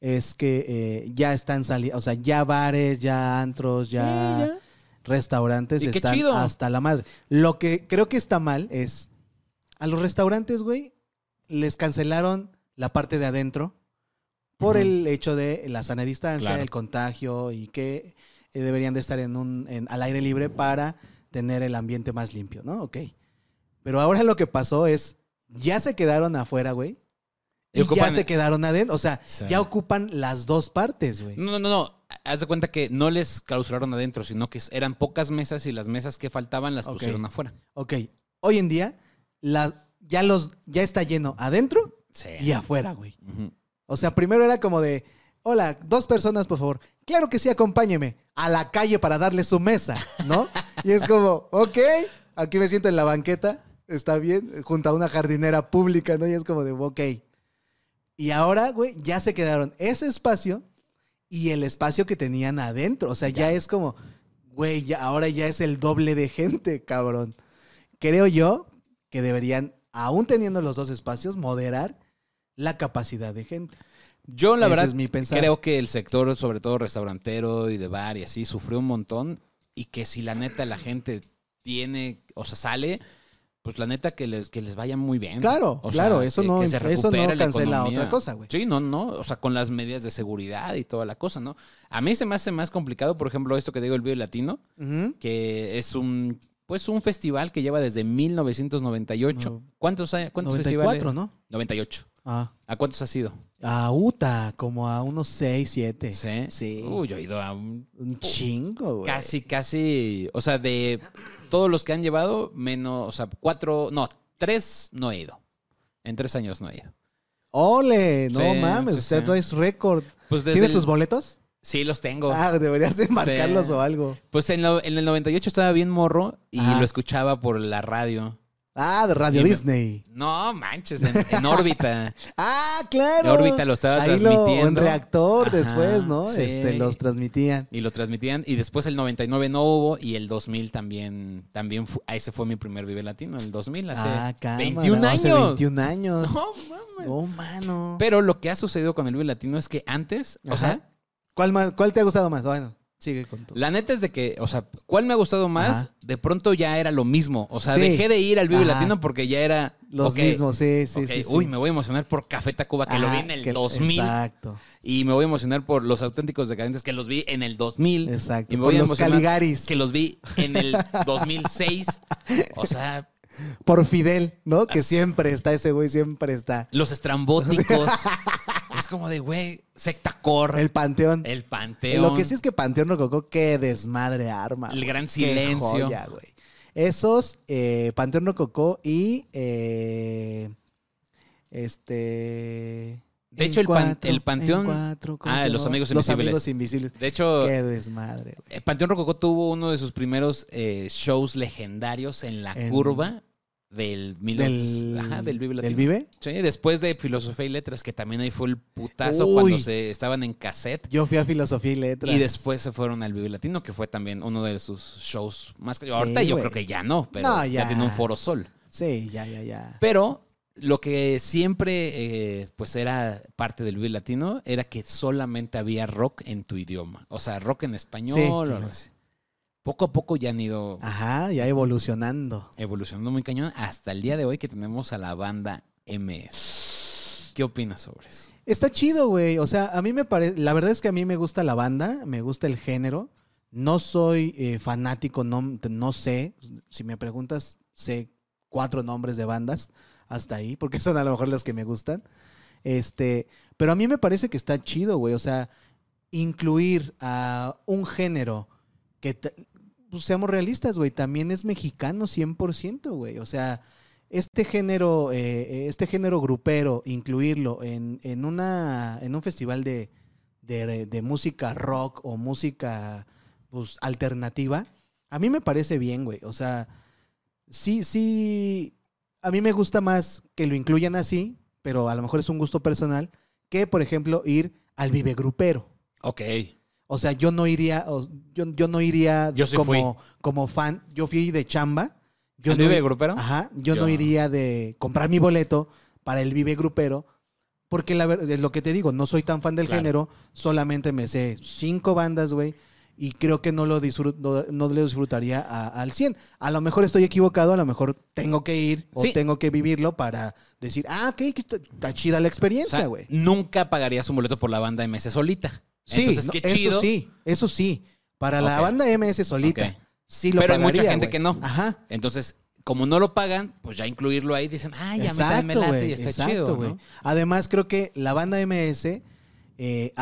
es que eh, ya están saliendo, o sea, ya bares, ya antros, ya, restaurantes Y qué están chido. hasta la madre. Lo que creo que está mal es a los restaurantes, güey, les cancelaron la parte de adentro por el hecho de la sana distancia, Claro. el contagio y que eh, deberían de estar en un en- al aire libre para tener el ambiente más limpio, ¿no? Ok. Pero ahora lo que pasó es ya se quedaron afuera, güey. Y Y, ocupan- ya se quedaron adentro. O sea, Sí. ya ocupan las dos partes, güey. No, no, no, no. Haz de cuenta que no les clausuraron adentro, sino que eran pocas mesas y las mesas que faltaban las Ok. pusieron afuera. Ok. Hoy en día, la, ya, los, ya está lleno adentro Sí. y afuera, güey. O sea, primero era como de, hola, dos personas, por favor. Claro que sí, acompáñeme a la calle para darle su mesa, ¿no? y es como, ok, aquí me siento en la banqueta, está bien, junto a una jardinera pública, ¿no? Y es como de, ok. Y ahora, güey, ya se quedaron ese espacio y el espacio que tenían adentro. O sea, ya, es como, güey, ya, ahora ya es el doble de gente, cabrón. Creo yo que deberían, aún teniendo los dos espacios, moderar la capacidad de gente. Yo, la Ese verdad, es mi creo que el sector, sobre todo restaurantero y de bar y así, sufrió un montón. Y que si la neta la gente tiene, o sea, sale, pues la neta que les, que les vaya muy bien. Claro, O sea, claro, eso que- no, que se eso no cancela otra cosa, güey. Sí, no, no. O sea, con las medidas de seguridad y toda la cosa, ¿no? A mí se me hace más complicado, por ejemplo, esto que digo, el Vive Latino, que es un, pues un festival que lleva desde 1998. No. ¿Cuántos, hay- cuántos 94, festivales? ¿no? 98. Ah. ¿A cuántos has ido? A Uta, como a unos 6, 7. Sí. Sí. Uy, yo he ido a un Un chingo, güey. Casi, casi. O sea, de todos los que han llevado, menos, o sea, cuatro, no, tres no he ido. En tres años no he ido. Ole, no Sí, mames, sí, usted sí. traes récord. Pues ¿Tienes el- tus boletos? Sí, los tengo. Ah, deberías de marcarlos Sí. o algo. Pues en, lo- en el 98 estaba bien morro y lo escuchaba por la radio. Ah, de Radio Y me- Disney. No, manches, en, en órbita. Ah, claro. En órbita lo estaba Ahí lo, en transmitiendo. reactor Ajá, después, ¿no? sí. Este, los transmitían. Y lo transmitían. Y después el 99 no hubo. Y el 2000 también. también fu- ese fue mi primer Vive Latino. El 2000, hace ah, cámara, 21 hace años. 21 años. No, mames. Oh, mano. Pero lo que ha sucedido con el Vive Latino es que antes, o sea, ¿Cuál, más, ¿Cuál te ha gustado más? Bueno, sigue con tu. la neta es de que, o sea, ¿cuál me ha gustado más? Ajá. De pronto ya era lo mismo. O sea, Sí. dejé de ir al Vive Ajá. Latino porque ya era. Los ok, mismos, sí, sí, ok, sí, sí. Uy, me voy a emocionar por Café Tacuba, que lo vi en el que- 2000. Exacto, Y me voy a emocionar por Los Auténticos Decadentes, que los vi en el 2000. exacto. Y me Por voy a los emocionar Caligaris. Que los vi en el 2006. O sea, Por Fidel, ¿no? Que siempre está ese güey, siempre está. los estrambóticos. es como de, güey, secta core, El Panteón. el panteón. Lo que sí es que Panteón Rococó, qué desmadre arma. El gran Qué silencio. joya, güey. Esos, eh, Panteón Rococó y eh, este. De hecho, el pan- cuatro, el Panteón- en cuatro, ¿cómo Ah, Los? Amigos Los Invisibles. amigos invisibles. De hecho, Qué desmadre, güey. eh, Panteón Rococó tuvo uno de sus primeros eh, shows legendarios en la En- curva del, mil- Del, ajá, del Vive ¿Del Latino. Vive? Sí, después de Filosofía y Letras, que también ahí fue el putazo Uy. cuando se estaban en cassette. Yo fui a Filosofía y Letras. Y después se fueron al Vive Latino, que fue también uno de sus shows más... Ahorita yo creo que ya no, pero No, ya. ya. tiene un Foro Sol. Sí, ya, ya, ya. Pero lo que siempre eh, pues era parte del Vive Latino era que solamente había rock en tu idioma. O sea, rock en español Sí, o algo claro. así. Poco a poco ya han ido Ajá, ya evolucionando. evolucionando muy cañón hasta el día de hoy que tenemos a la banda MS. ¿Qué opinas sobre eso? Está chido, güey. O sea, a mí me parece. La verdad es que a mí me gusta la banda, me gusta el género. No soy eh, fanático, no, no sé. Si me preguntas, sé cuatro nombres de bandas hasta ahí, porque son a lo mejor las que me gustan. Este, pero a mí me parece que está chido, güey. O sea, incluir a un género que, pues, seamos realistas, güey, también es mexicano 100%, güey. O sea, este género, eh, este género grupero, incluirlo en, en, una, en un festival de, de, música rock o música pues, alternativa, a mí me parece bien, güey. O sea, sí, sí, a mí me gusta más que lo incluyan así, pero a lo mejor es un gusto personal, que, por ejemplo, ir al vive grupero. Ok. O sea, yo no iría, yo, yo no iría Yo sí como, como fan. Yo fui de chamba. Yo ¿El no Vive Grupero? Ajá. Yo, Yo- no iría de comprar mi boleto para el Vive Grupero. Porque la verdad, es lo que te digo, no soy tan fan del Claro. género. Solamente me sé cinco bandas, güey. Y creo que no lo, disfrut- no, no lo disfrutaría a- al 100. A lo mejor estoy equivocado, a lo mejor tengo que ir o Sí. tengo que vivirlo para decir, ah, ok, está- chida la O experiencia, sea, güey. nunca pagarías un boleto por la banda MS solita. Sí, Entonces, no, qué eso sí, eso sí. Para la banda MS solita, sí lo Pero hay mucha gente que no. Ajá. Entonces, como no lo pagan, pues ya incluirlo ahí dicen, ah, ya me, también me Exacto, late y está exacto, chido. ¿no? Además, creo que la banda MS, eh,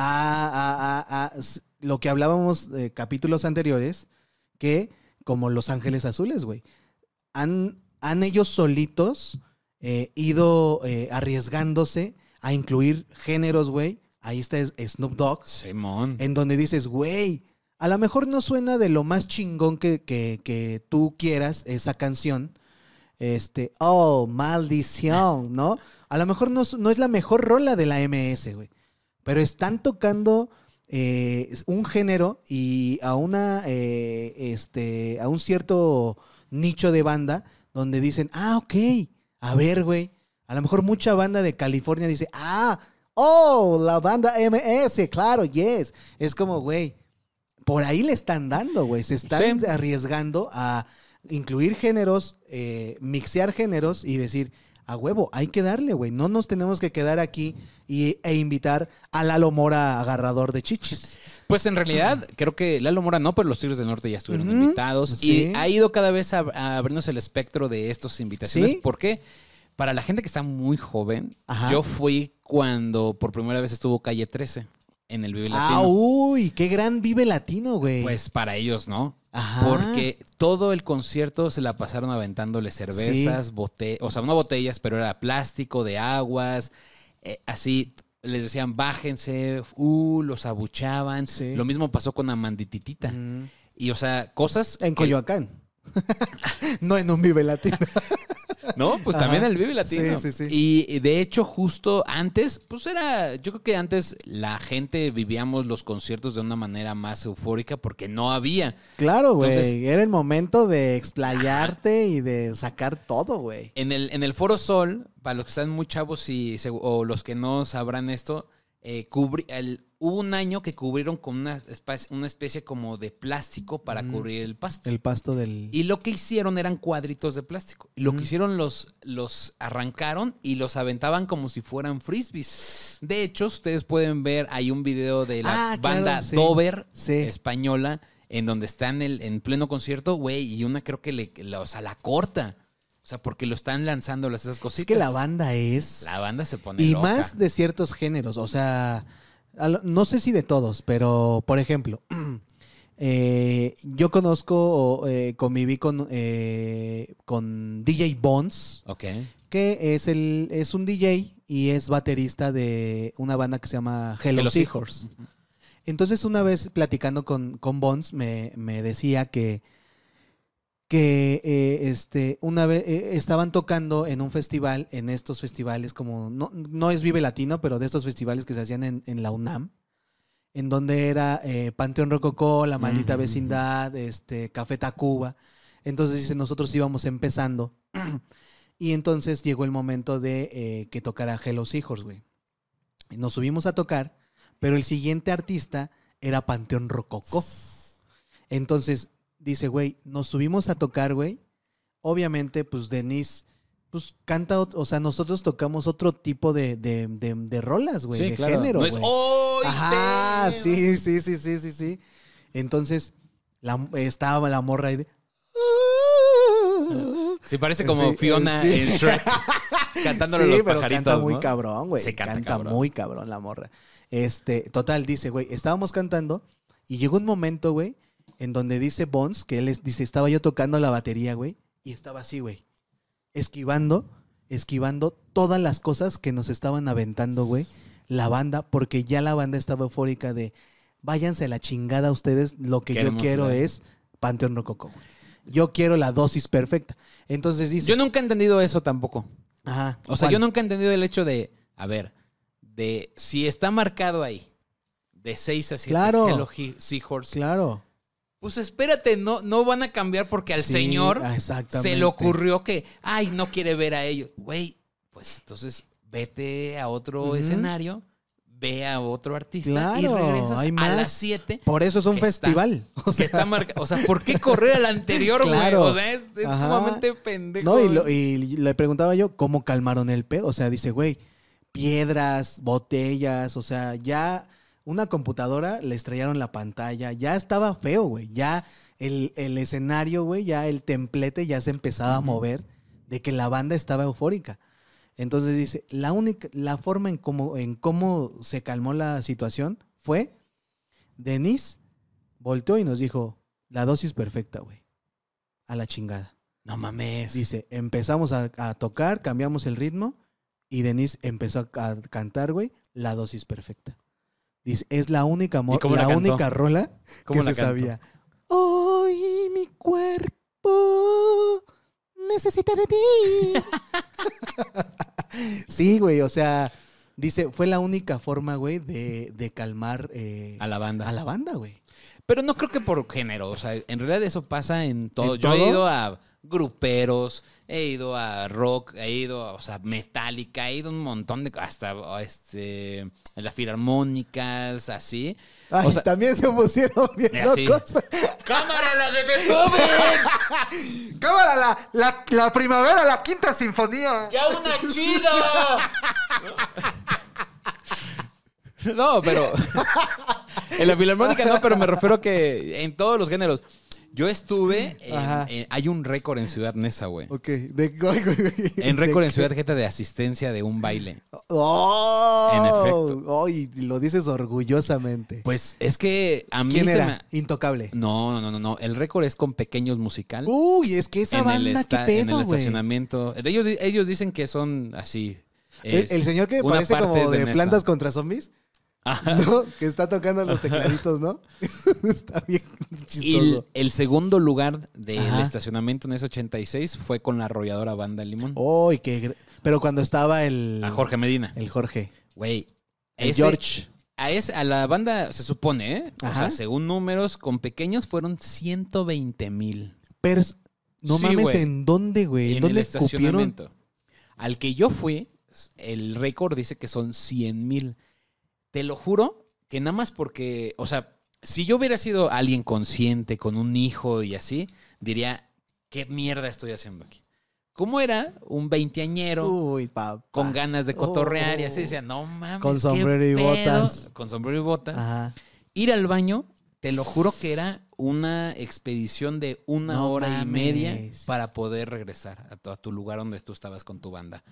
lo que hablábamos de capítulos anteriores, que como Los Ángeles Azules, güey, han, han ellos solitos eh, ido eh, arriesgándose a incluir géneros, güey. Ahí está es- Snoop Dogg, Simón. en donde dices, güey, a lo mejor no suena de lo más chingón que, que- que tú quieras esa canción. Este, oh, maldición, ¿no? A lo mejor no, es- no es la mejor rola de la MS, güey. Pero están tocando eh, un género y a una, eh, este, a un cierto nicho de banda donde dicen, ah, ok, a ver, güey. A lo mejor mucha banda de California dice, ah, oh, la banda MS, claro, yes. Es como, güey, por ahí le están dando, güey. Se están Sí. arriesgando a incluir géneros, eh, mixear géneros y decir, a huevo, hay que darle, güey. No nos tenemos que quedar aquí y, e invitar a Lalo Mora agarrador de chichis. Pues en realidad, creo que Lalo Mora no, pero los Tigres del Norte ya estuvieron invitados. sí. Y ha ido cada vez a, a abrirnos el espectro de estas invitaciones. Sí. Porque para la gente que está muy joven, Ajá. yo fui cuando por primera vez estuvo Calle 13 en el Vive Ah, Latino. uy, qué gran vive latino, güey. Pues para ellos, ¿no? Ajá. Porque todo el concierto se la pasaron aventándole cervezas, bote o sea, no botellas, pero era plástico, de aguas, eh, así les decían bájense, uh, los abuchaban. Sí. Lo mismo pasó con Amandititita. Mm. Y o sea, cosas... En que- Coyoacán. no en un vive latino. No, pues Ajá. también el Vive Latino. Sí, sí, sí. Y de hecho, justo antes, pues era, yo creo que antes la gente vivíamos los conciertos de una manera más eufórica porque no había. Claro, güey. Era el momento de explayarte y de sacar todo, güey. En el, en el Foro Sol, para los que están muy chavos y, o los que no sabrán esto, eh, cubri- el- hubo un año que cubrieron con una especie, una especie como de plástico para Mm. cubrir el pasto. El pasto del. Y lo que hicieron eran cuadritos de plástico. Y lo que hicieron los, los arrancaron y los aventaban como si fueran frisbees. De hecho, ustedes pueden ver, hay un video de la Ah, claro, banda sí. Dover Sí. española en donde están el, en pleno concierto, güey, y una creo que le, la- o sea, la corta. O sea, porque lo están lanzando las esas cositas. Es que la banda es... La banda se pone Y loca. más de ciertos géneros, o sea, no sé si de todos, pero por ejemplo, eh, yo conozco, o, eh, conviví con, eh, con DJ Bones, Ok. que es, el, es un DJ y es baterista de una banda que se llama Hello, Hello Seahorse. Entonces una vez platicando con, con Bones me, me decía que, que eh, este, una vez eh, estaban tocando en un festival, en estos festivales como, no, no es Vive Latino, pero de estos festivales que se hacían en, en la UNAM, en donde era eh, Panteón Rococó, La Maldita. Vecindad, este, Café Tacuba. Entonces dice, nosotros íbamos empezando. y entonces llegó el momento de que tocara Hello Seahorse, güey. Y Nos subimos a tocar, pero el siguiente artista era Panteón Rococó. Entonces dice, güey, nos subimos a tocar, güey. Obviamente, pues Denise, pues canta, o sea, nosotros tocamos otro tipo de, de, de- de rolas, güey, Sí, de claro. género, No es. "¡Ay, Ajá, damn"? sí, sí, sí, sí, sí, sí. Entonces, la, estaba la morra ahí de... Sí, parece como Sí, Fiona sí. en Shrek cantándole sí, los pero pajaritos, canta muy ¿no? cabrón, güey. Se canta canta cabrón. muy cabrón la morra. Este, total, dice, güey, estábamos cantando y llegó un momento, güey, en donde dice Bones, que él es- dice, estaba yo tocando la batería, güey, y estaba así, güey, esquivando, esquivando todas las cosas que nos estaban aventando, güey, la banda, porque ya la banda estaba eufórica de, váyanse a la chingada ustedes, lo que Queremos yo quiero ver". es Panteón Rococó. güey. Yo quiero la dosis perfecta. Entonces dice, Yo nunca he entendido eso tampoco. ajá, O sea, ¿cuál? yo nunca he entendido el hecho de, a ver, de si está marcado ahí, de 6 a 7, Claro. Hello He- Seahorse, Claro. Pues espérate, no, no van a cambiar porque al Sí, señor exactamente. se le ocurrió que, ay, no quiere ver a ellos. Güey, pues entonces vete a otro escenario, ve a otro artista y regresas hay a las 7. Por eso es un está- festival. O sea, está marcado. O sea, ¿por qué correr al anterior, güey? Claro. O sea, es, es sumamente pendejo. no, y, lo- y le preguntaba yo cómo calmaron el pedo. O sea, dice, güey, piedras, botellas, o sea, ya una computadora le estrellaron la pantalla, ya estaba feo, güey. Ya el, el escenario, güey, ya el templete ya se empezaba a mover de que la banda estaba eufórica. Entonces dice, la única, la forma en cómo, en cómo se calmó la situación fue Denise volteó y nos dijo, la dosis perfecta, güey. A la chingada. No mames. Dice, empezamos a, a tocar, cambiamos el ritmo y Denise empezó a, a cantar, güey, la dosis perfecta. Dice, es la única, mo- ¿Y cómo la, la única rola ¿Cómo que se sabía. Hoy mi cuerpo necesita de ti. sí, güey, o sea, dice, fue la única forma, güey, de, de calmar eh, A la banda. a la banda, güey. Pero no creo que por género. O sea, en realidad eso pasa en todo. ¿En Yo he ido a gruperos, he ido a rock, he ido a, o sea, metálica, he ido a un montón de hasta este en las filarmónicas, así. Ay, O sea- también se pusieron bien locos. ¡Cámara la de Beethoven! Cámara, la, la, la primavera, la quinta sinfonía. ¡Ya una chida! No, pero. En la filarmónica no, pero me refiero a que en todos los géneros. Yo estuve. en- Ajá. en- hay un récord en Ciudad Neza, güey. Ok. De, En récord de- en Ciudad Jeta de asistencia de un baile. ¡Oh! En efecto. Oh, y lo dices orgullosamente. Pues es que a mí ¿Quién se era? me- Intocable. No, no, no, no. El récord es con pequeños musical. Uy, es que esa en, el banda, esta- qué en el estacionamiento. Ellos, ellos dicen que son así. El, es- el señor que parece como de de Nesa. plantas contra zombies, Ajá. ¿no? Que está tocando los tecladitos, ¿no? está bien Y el, chistoso. el segundo lugar del Ajá. estacionamiento en ese 86 fue con la arrolladora banda Limón. Uy, qué... Pero cuando estaba el... a Jorge Medina. El Jorge. Güey. El ese- George. A, ese- a la banda, se supone, ¿eh? O Ajá. sea, según números, con pequeños fueron 120 mil. Pers- no Sí, mames, güey. ¿en dónde, güey? ¿En en dónde el estacionamiento. Al que yo fui, el récord dice que son 100 mil. Te lo juro que nada más porque, o sea, si yo hubiera sido alguien consciente, con un hijo y así, diría, ¿qué mierda estoy haciendo aquí? ¿Cómo era un veinteañero Uy, con ganas de cotorrear y así? Decía, no mames. Con sombrero y pedo". botas. Con sombrero y botas. Ajá. Ir al baño, Te lo juro que era una expedición de una No hora y media para poder regresar a tu, a tu lugar donde tú estabas con tu banda.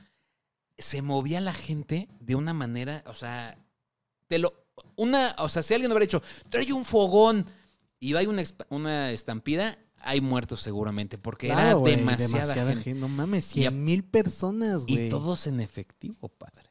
Se movía la gente de una manera, o sea, te lo, una, o sea, si alguien hubiera dicho, trae un fogón y hay una, una estampida, hay muertos seguramente, porque Claro, era demasiada, gente. No mames, Y a- 100 mil personas, Y güey. todos en efectivo, padre.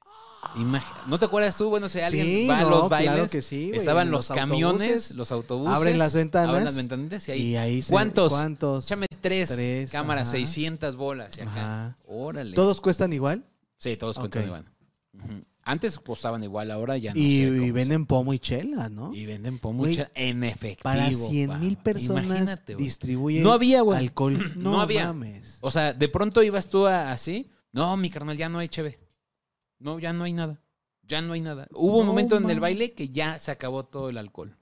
Imagi- ¿No te acuerdas tú? Bueno, si alguien Sí, va a no, los bailes, claro que sí, güey. estaban los, los camiones, los autobuses. abren las ventanas Abren las ventanitas y ahí. Y ahí se- ¿Cuántos? ¿Cuántos? Échame tres, Tres, cámaras, ajá. 600 bolas. Y acá. Órale. ¿Todos cuestan igual? Sí, todos cuentan Ok. igual. Ujú. Antes costaban igual, ahora ya no y, sé y venden pomo y chela, ¿no? Y venden por Güey, mucha en efectivo. Para 100 mil personas distribuyen No había, güey. alcohol. No, No había. mames. O sea, de pronto ibas tú a- así. No, mi carnal, ya no hay cheve. No, ya no hay nada. Ya no hay nada. Hubo un momento en el baile que ya se acabó todo el alcohol.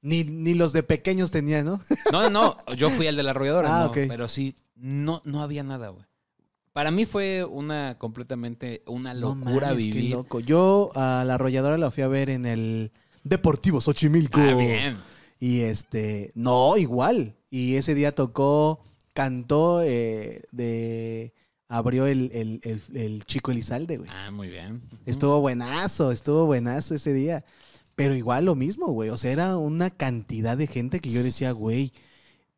Ni, ni los de pequeños tenían, ¿no? No, no, yo fui al de la arrolladora, Ah, no, pero sí, no, no había nada, güey. Para mí fue una completamente una No locura qué vivir. loco. Yo a la arrolladora la fui a ver en el Deportivo Xochimilco. Ah, bien. Y este, no, igual. Y ese día tocó, cantó eh, de. Abrió el, el, el, el chico Elizalde, güey. Ah, muy bien. Estuvo buenazo, estuvo buenazo ese día. Pero igual lo mismo, güey. O sea, era una cantidad de gente que yo decía, güey,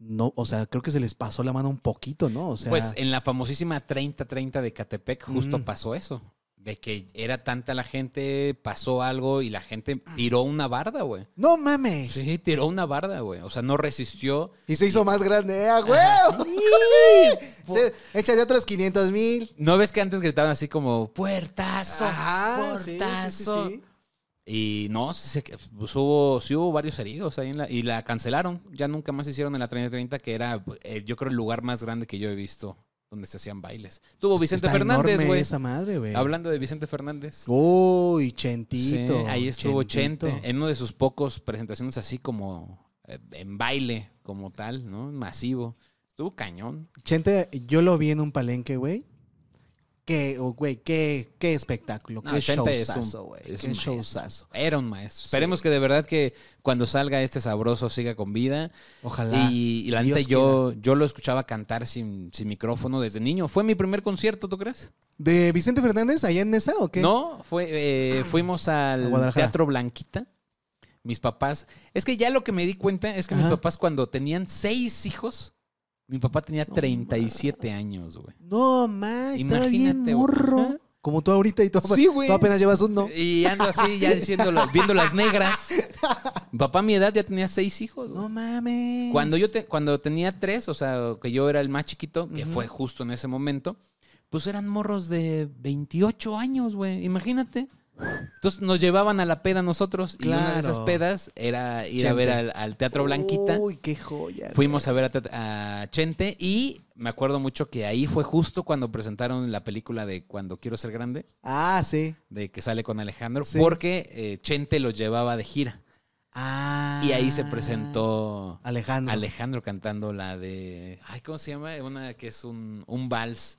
no, o sea, creo que se les pasó la mano un poquito, ¿no? O sea, Pues en la famosísima 30-30 de Catepec justo Mm. pasó eso. De que era tanta la gente, pasó algo y la gente tiró una barda, güey. no mames. Sí, tiró una barda, güey. O sea, no resistió. Y se hizo más grande, ¡ah, güey! Se- Échale otros 500 mil. ¿No ves que antes gritaban así como puertazo, Ajá, sí, sí, sí, puertazo? sí. Y no, sí, se- pues hubo, sí hubo varios heridos ahí en la, y la cancelaron. Ya nunca más hicieron en la 3030, que era, eh, yo creo, el lugar más grande que yo he visto donde se hacían bailes. Tuvo Vicente Está Fernández, güey. esa madre, güey. Hablando de Vicente Fernández. Uy, Sí, Chentito. ahí estuvo Chentito. Chente, en uno de sus pocos presentaciones así como eh, en baile, como tal, ¿no? Masivo. Estuvo cañón. Chente, yo lo vi en un palenque, güey. Qué, oh, güey, qué, qué espectáculo, No, qué Chente es un- showzazo, güey. es Qué showzazo. Era un maestro. Esperemos que de verdad que cuando salga este sabroso siga con vida. Ojalá. Y, y la neta, yo, yo lo escuchaba cantar sin, sin micrófono desde niño. ¿Fue mi primer concierto, tú crees? ¿De Vicente Fernández allá en Nesa o qué? No, fue, eh, fuimos A al. Teatro Blanquita. Mis papás. Es que ya lo que me di cuenta es que mis papás, cuando tenían seis hijos, mi papá tenía 37 años, güey. No, más, estaba bien morro. Como tú ahorita y tú, Sí, güey. tú apenas llevas uno. Y ando así, ya diciéndolo, viendo las negras. Mi papá a mi edad ya tenía seis hijos. güey. No mames. Cuando yo te- cuando tenía tres, o sea, que yo era el más chiquito, que fue justo en ese momento, pues eran morros de 28 años, güey. Imagínate. Entonces nos llevaban a la peda nosotros y una de esas pedas era ir a ver al, al Teatro Blanquita. Uy, qué joya. Fuimos a ver a, a Chente y me acuerdo mucho que ahí fue justo cuando presentaron la película de Cuando quiero ser grande, Ah, sí. de que sale con Alejandro, Sí. porque eh, Chente lo llevaba de gira. Ah. Y ahí se presentó Alejandro. Alejandro cantando la de. Ay, ¿cómo se llama? Una que es un, un vals.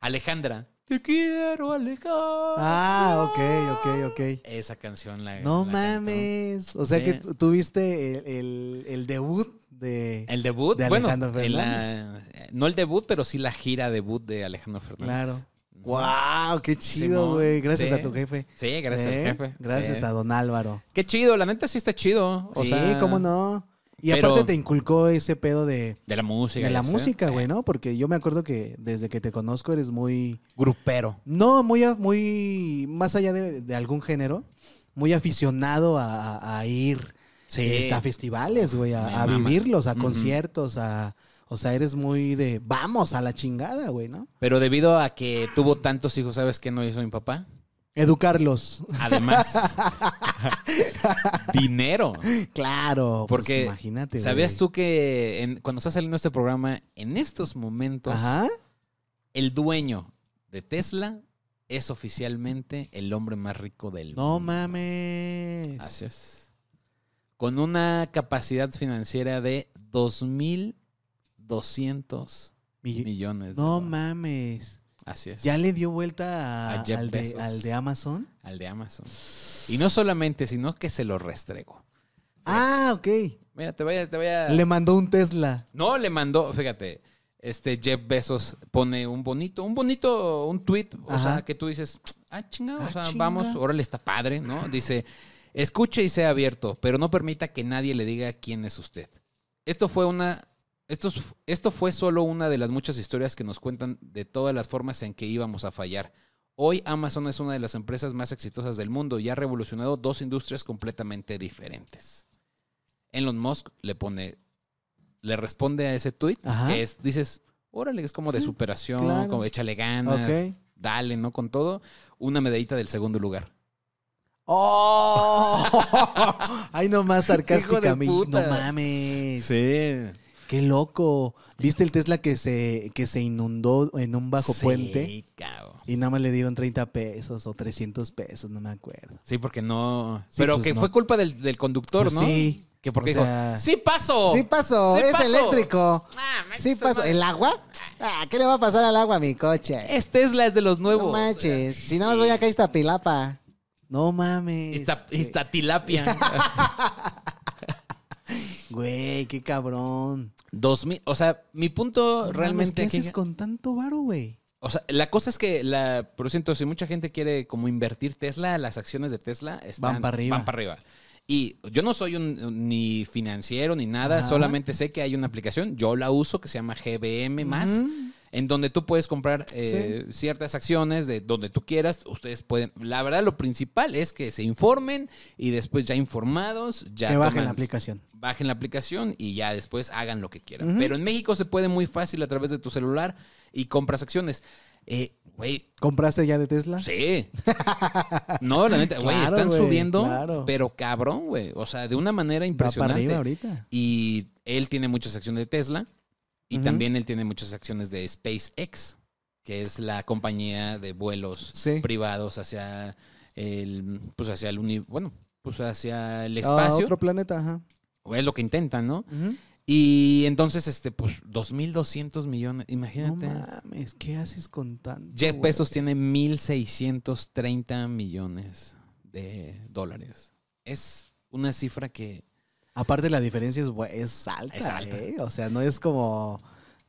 Alejandra. Te quiero, Alejandra. Ah, ok, ok, ok. Esa canción la. No la cantó. mames. O sea Sí. que tuviste el, el- el debut de. El debut. De bueno, Alejandro en la- no el debut, pero sí la gira debut de Alejandro Fernández. Claro. ¡Wow! ¡Qué chido, güey! Gracias sí. a tu jefe. Sí, gracias ¿Eh? al jefe. Gracias Sí. a don Álvaro. Qué chido, la neta sí está chido. O sí, sea, cómo no. Y pero- aparte te inculcó ese pedo de, De la música. de la música, güey, ¿no? Porque yo me acuerdo que desde que te conozco eres muy. Grupero. No, muy, muy. Más allá de, de algún género, muy aficionado a, a- a ir Sí. este, a festivales, güey, a, vivirlos, a conciertos, a. O sea, eres muy de. Vamos a la chingada, güey, ¿no? Pero debido a que tuvo tantos hijos, ¿sabes qué no hizo mi papá? Educarlos. Además, dinero. Claro. pues Porque, imagínate. ¿Sabías güey. tú que en- cuando está saliendo este programa, en estos momentos, Ajá. el dueño de Tesla es oficialmente el hombre más rico del No mundo? mames. Así es. Con una capacidad financiera de 2.200 Mi- millones. de No dólares. mames. Así es. ¿Ya le dio vuelta a- A Jeff al, de, al de Amazon? Al de Amazon. Y no solamente, sino que se lo restregó. Ah, ok. Mira, te voy a... Te voy a... Le mandó un Tesla. No, le mandó, fíjate, este Jeff Bezos pone un bonito, un bonito, un tweet, o Ajá. sea, que tú dices, ah, chingado, Ah, o sea, chinga. vamos, órale, está padre, ¿no? Dice, escuche y sea abierto, pero no permita que nadie le diga quién es usted. Esto fue una, esto, es- esto fue solo una de las muchas historias que nos cuentan de todas las formas en que íbamos a fallar. Hoy Amazon es una de las empresas más exitosas del mundo y ha revolucionado dos industrias completamente diferentes. Elon Musk le pone, le responde a ese tweet Ajá. que es, dices, órale, es como de superación, claro. como échale ganas, Ok. dale, ¿no? Con todo, una medallita del segundo lugar. ¡Oh! Ay, nomás sarcásticamente. puta. No mames. Sí. Qué loco. ¿Viste el Tesla que se, que se inundó en un bajo puente? Sí, cabrón. Y nada más le dieron 30 pesos o 300 pesos, no me acuerdo. Sí, porque no. Sí, pero pues que no. fue culpa del, del conductor, Pues ¿no? sí. Que porque O dijo, sea- ¡Sí paso! Sí pasó, Sí es eléctrico. Ah, Sí madre. ¿El agua? Ah, ¿Qué le va a pasar al agua a mi coche? Es Tesla, es de los nuevos. No manches. Si nada más voy acá a Iztapilapa. No mames. Esta, Güey. Güey, qué cabrón. Dos mil, o sea, mi punto No realmente ¿Qué aquí- haces con tanto varo, güey? O sea, la cosa es que la, por ciento, si mucha gente quiere como invertir Tesla, las acciones de Tesla están, Van para arriba. Van para arriba. Y yo no soy un, ni financiero ni nada, Ajá. solamente sé que hay una aplicación, yo la uso que se llama GBM más. En donde tú puedes comprar eh, ciertas acciones de donde tú quieras. Ustedes pueden, la verdad, lo principal es que se informen y después ya informados, ya que bajen toman- la aplicación. bajen la aplicación y ya después hagan lo que quieran. Pero en México se puede muy fácil a través de tu celular y compras acciones. Eh, güey, ¿Compraste ya de Tesla? sí. No, la neta, güey, Claro, están subiendo, claro. pero cabrón, güey. O sea, de una manera Va para impresionante. arriba ahorita. Y él tiene muchas acciones de Tesla y también él tiene muchas acciones de SpaceX, que es la compañía de vuelos Sí. privados hacia el, pues hacia el uni, bueno, pues hacia el espacio. otro planeta, ajá. O es lo que intentan, ¿no? Y entonces, este, pues, 2.200 millones, No imagínate. mames, ¿qué haces con tanto? Jeff güey? Bezos tiene 1.630 millones de dólares. Es una cifra que... Aparte la diferencia es, es alta, Es alta. ¿eh? O sea, no es como,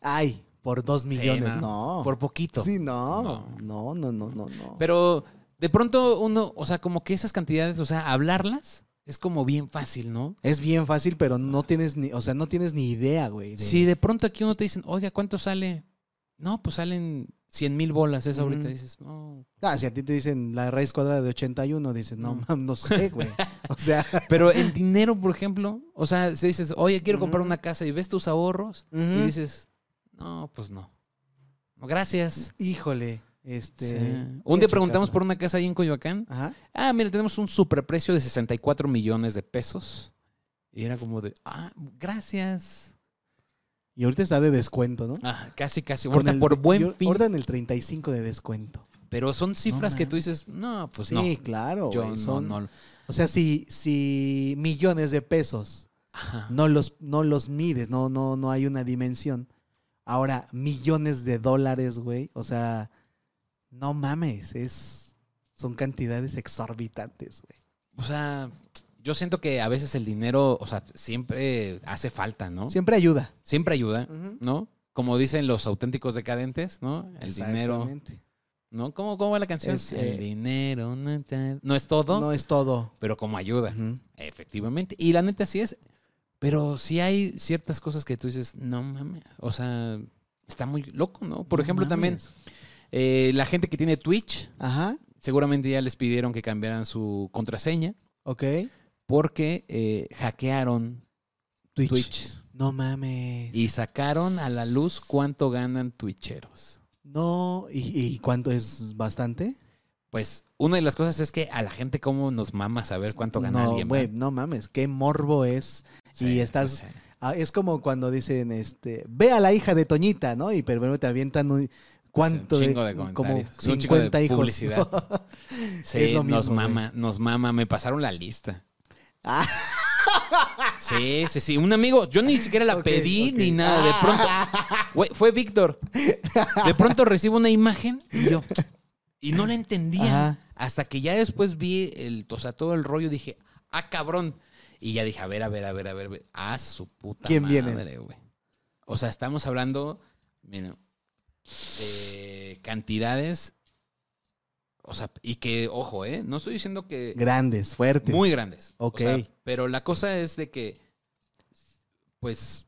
ay, por dos millones, Sí, no. Por poquito. Sí, no. No. No, no, no, no, no. Pero de pronto uno, o sea, como que esas cantidades, o sea, hablarlas es como bien fácil, ¿no? Es bien fácil, pero no tienes ni, o sea, no tienes ni idea, güey. de- Si de pronto aquí uno te dicen, oiga, ¿cuánto sale? No, pues salen 100 mil bolas, es ahorita. Dices, no. Ah, si a ti te dicen la raíz cuadrada de 81, dices, no, No. mam, no sé, güey. O sea, Pero en dinero, por ejemplo, o sea, si dices, oye, quiero comprar una casa y ves tus ahorros y dices, no, pues no. Gracias. híjole, este... Sí. Un día preguntamos por una casa ahí en Coyoacán. Ajá. Ah, mira, tenemos un superprecio de 64 millones de pesos. Y era como de, ah, gracias. Y ahorita está de descuento, ¿no? Ah, casi, casi. Con Ahorita el- por buen fin. Ahorita en el 35 de descuento. Pero son cifras que tú dices, no, pues sí, no. claro, Yo güey, no, son- no. O sea, si, si millones de pesos Ajá. no los, no los mides, no, no, no hay una dimensión. Ahora, millones de dólares, güey. O sea, no mames, es, son cantidades exorbitantes, güey. O sea, yo siento que a veces el dinero, o sea, siempre hace falta, ¿no? Siempre ayuda. Siempre ayuda, ¿no? Como dicen los auténticos decadentes, ¿no? El dinero. ¿no? ¿Cómo, cómo va la canción? Es, el eh, dinero no, no es todo, No es todo. pero como ayuda, efectivamente. Y la neta sí es. Pero sí hay ciertas cosas que tú dices, no mames, o sea, está muy loco, ¿no? Por No ejemplo, también eh, la gente que tiene Twitch, Ajá, seguramente ya les pidieron que cambiaran su contraseña ok. Porque eh, hackearon Twitch. Twitch. No mames. y sacaron a la luz cuánto ganan Twitcheros. No, ¿y, y cuánto es bastante? Pues una de las cosas es que a la gente cómo nos mama saber cuánto gana no, alguien. ¿verdad? no mames, qué morbo es. Sí, y estás, sí. Es como cuando dicen, este, ve a la hija de Toñita, ¿no? Y pero te avientan un, ¿cuánto? Un chingo de como comentarios. Un chingo 50 de hijos. publicidad. Sí, Es lo nos mismo, güey. mama, nos mama. Me pasaron la lista. Ah. Sí, sí, sí. Un amigo, yo ni siquiera la pedí ni nada. De pronto, fue Víctor. De pronto recibo una imagen y yo, y no la entendía. Ajá. Hasta que ya después vi el, o sea, todo el rollo, dije, ah, cabrón. Y ya dije, a ver, a ver, a ver, a ver, a ver. a su puta ¿Quién madre, viene? güey. O sea, estamos hablando, mira, de cantidades, o sea, y que, ojo, ¿eh? No estoy diciendo que Grandes, fuertes. muy grandes. O Ok. sea, pero la cosa es de que, pues,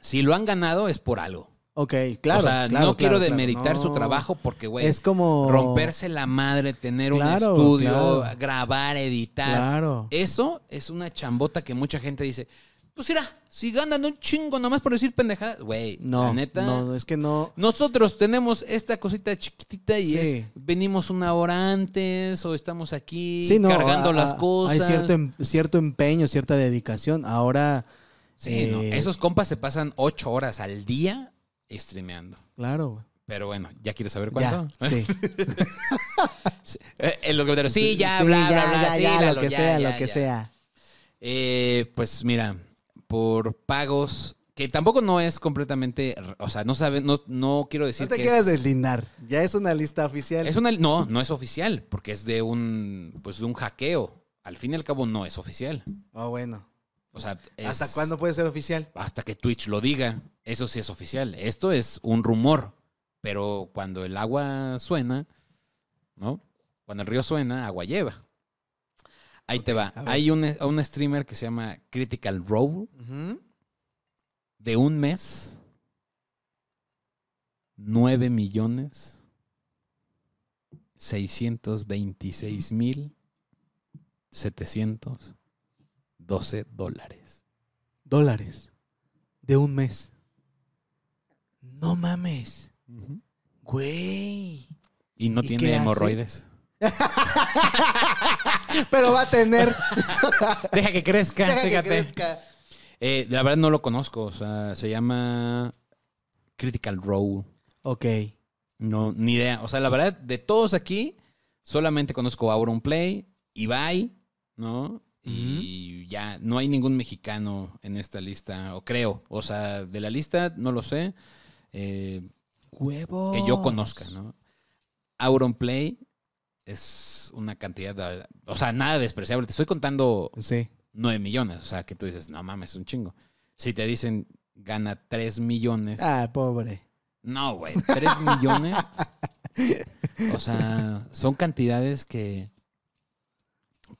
si lo han ganado es por algo. Ok, claro. o sea, claro, no quiero claro, demeritar su trabajo porque, güey, Es como. romperse la madre, tener un estudio, grabar, editar. Claro. Eso es una chambota que mucha gente dice, pues mira, si ganan un chingo nomás por decir pendejadas, güey, No, la neta. no, es que no. Nosotros tenemos esta cosita chiquitita y Sí. es, venimos una hora antes o estamos aquí Sí, no, cargando a- las cosas. Hay cierto, em- cierto empeño, cierta dedicación. Ahora, Sí, no, eh, esos compas se pasan ocho horas al día streameando. claro, güey. Pero bueno, ¿ya quieres saber Ya, cuánto? sí. Eh, en los comentarios, sí, ya, Sí, bla, bla, ya, bla, ya, sí, ya, Lalo, lo que ya, sea, ya, lo que ya. sea. Eh, pues mira, por pagos, que tampoco no es completamente, o sea, no sabe, no, no quiero decir No te que quieras es, deslindar. Ya es una lista oficial. es una, no, no es oficial, porque es de un, pues de un hackeo. Al fin y al cabo no es oficial. Oh, bueno. O sea, ¿Hasta cuándo puede ser oficial? Hasta que Twitch lo diga. Eso sí es oficial. Esto es un rumor. Pero cuando el agua suena, ¿no? Cuando el río suena, agua lleva. Ahí te va. Hay un, un streamer que se llama Critical Role de un mes. 9 millones 626 mil 712 dólares. Dólares. De un mes. No mames. Güey. Y no ¿Y tiene hemorroides. Pero va a tener. Deja que crezca, Deja que crezca. Eh, la verdad no lo conozco, o sea, se llama Critical Role. Ok. No, ni idea. O sea, la verdad, de todos aquí, solamente conozco a Auronplay, Ibai, ¿no? Y ya, no hay ningún mexicano en esta lista, o creo. O sea, de la lista, no lo sé. eh, Huevos. que yo conozca, ¿no? Auronplay es una cantidad, de- o sea, nada despreciable. Te estoy contando Sí. 9 millones. O sea, que tú dices, no mames, es un chingo. Si te dicen gana 3 millones. Ah, pobre. No, güey, 3 millones. O sea, son cantidades que.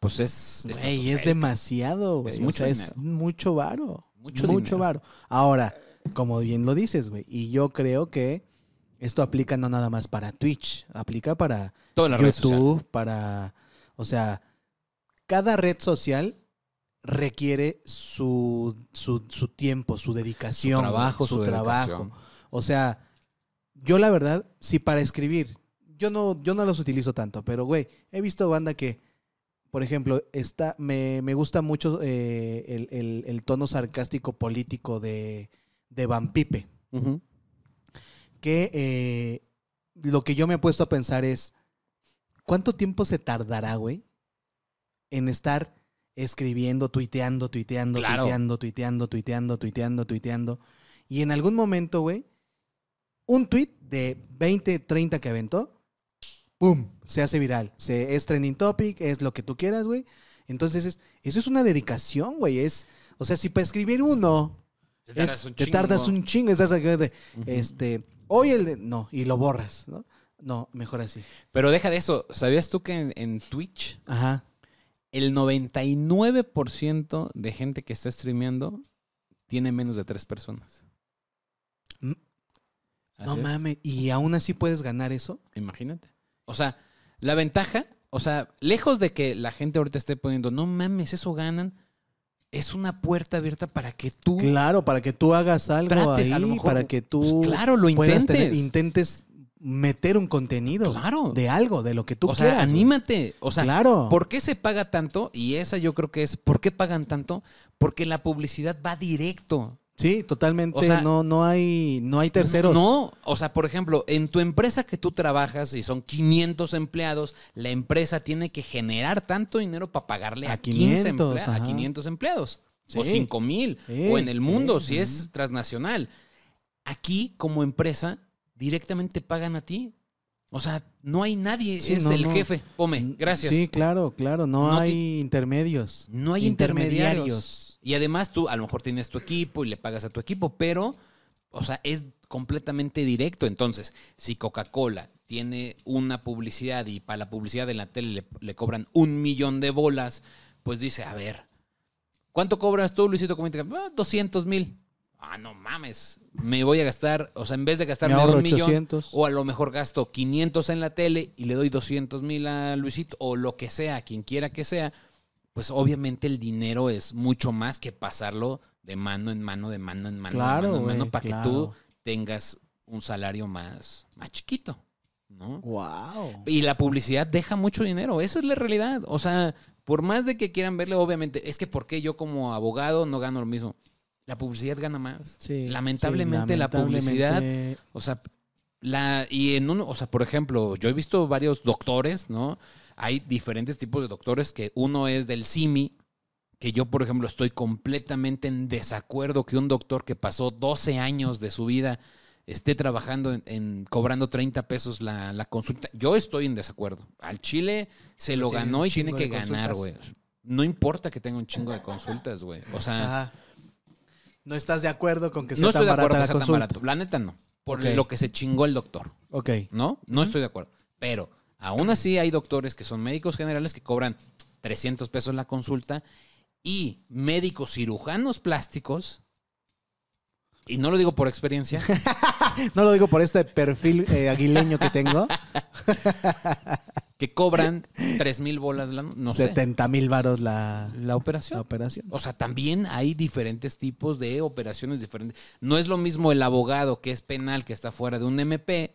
Pues es. Es estratosférico. demasiado, güey. Es O mucho sea, dinero. es mucho varo. Mucho Mucho, varo. Ahora, como bien lo dices, güey. Y yo creo que esto aplica no nada más para Twitch. Aplica para sociales. YouTube, para. O sea, cada red social requiere su, su, su tiempo, su dedicación. Su trabajo, güey, su, trabajo. dedicación. O sea, yo la verdad, sí para escribir, yo no, yo no los utilizo tanto, pero güey, he visto banda que, por ejemplo, está, me, me gusta mucho eh, el, el- el tono sarcástico político de, de Van Pipe. Que eh, lo que yo me he puesto a pensar es, ¿cuánto tiempo se tardará, güey, en estar escribiendo, tuiteando, tuiteando, Claro. tuiteando, tuiteando, tuiteando, tuiteando, tuiteando? Y en algún momento, güey, un tweet de 20, 30 que aventó, ¡pum! Se hace viral. Se, es trending topic, es lo que tú quieras, güey. Entonces, es, eso es una dedicación, güey. Es, o sea, si para escribir uno Te es- tardas un te chingo. tardas un chingo, estás acá de, este, hoy el de, no, y lo borras, ¿no? No, mejor así. Pero deja de eso. ¿Sabías tú que en, en Twitch Ajá. el 99% de gente que está streameando tiene menos de tres personas? Mm. No es. mames, ¿y aún así puedes ganar eso? Imagínate. O sea, la ventaja, o sea, lejos de que la gente ahorita esté poniendo, no mames, eso ganan, es una puerta abierta para que tú Claro, para que tú hagas algo trates, a lo ahí, mejor, para que tú pues, claro, lo intentes. tener- intentes meter un contenido Claro. de algo, de lo que tú o sea, quieras. anímate. O sea, claro. ¿por qué se paga tanto? Y esa yo creo que es, ¿por qué pagan tanto? Porque la publicidad va directo. Sí, totalmente. O sea, no, no hay, no hay terceros. No, o sea, por ejemplo, en tu empresa que tú trabajas y son 500 empleados, la empresa tiene que generar tanto dinero para pagarle a, A 15 500, emplea- a ajá. 500 empleados. O Sí. 5 mil. Sí, o en el mundo, sí, si es transnacional. Aquí, como empresa, directamente pagan a ti. O sea, no hay nadie, Sí, es no, el no. jefe. Pome, gracias. Sí, claro, claro. No, No hay intermedios. No hay intermediarios. Y además tú a lo mejor tienes tu equipo y le pagas a tu equipo, pero, o sea, es completamente directo. Entonces, si Coca-Cola tiene una publicidad y para la publicidad en la tele le, le cobran un millón de bolas, pues dice, a ver, ¿cuánto cobras tú, Luisito Comunica? Ah, 200 mil. Ah, no mames. Me voy a gastar, o sea, en vez de Me gastarme un millón, 800. o a lo mejor gasto 500 en la tele y le doy 200 mil a Luisito, o lo que sea, quien quiera que sea, pues obviamente el dinero es mucho más que pasarlo de mano en mano, de mano en mano, Claro, de mano en mano, para que tú tengas un salario más, más chiquito, ¿no? Wow. Y la publicidad deja mucho dinero, esa es la realidad. O sea, por más de que quieran verle, obviamente, es que ¿por qué yo como abogado no gano lo mismo? La publicidad gana más. Sí, Lamentablemente sí, la publicidad o sea, la, y en uno, o sea, por ejemplo, yo he visto varios doctores, ¿no? Hay diferentes tipos de doctores que uno es del CIMI, que yo, por ejemplo, estoy completamente en desacuerdo que un doctor que pasó 12 años de su vida esté trabajando en, en- cobrando 30 pesos la, la consulta. Yo estoy en desacuerdo. Al Chile se lo ganó y tiene que ganar, güey. No importa que tenga un chingo de consultas, güey. O sea, Ajá. No estás de acuerdo con que sea no tan estoy de acuerdo barata que la sea tan consulta. barato. La neta no. Por Ok. lo que se chingó el doctor. Ok. ¿no? No estoy de acuerdo. Pero aún así hay doctores que son médicos generales que cobran 300 pesos la consulta y médicos cirujanos plásticos, y no lo digo por experiencia, No lo digo por este perfil eh, aguileño que tengo. que cobran 3 mil bolas, la, no sé, 70 mil varos la, la la operación. operación. O sea, también hay diferentes tipos de operaciones diferentes. No es lo mismo el abogado que es penal, que está fuera de un MP,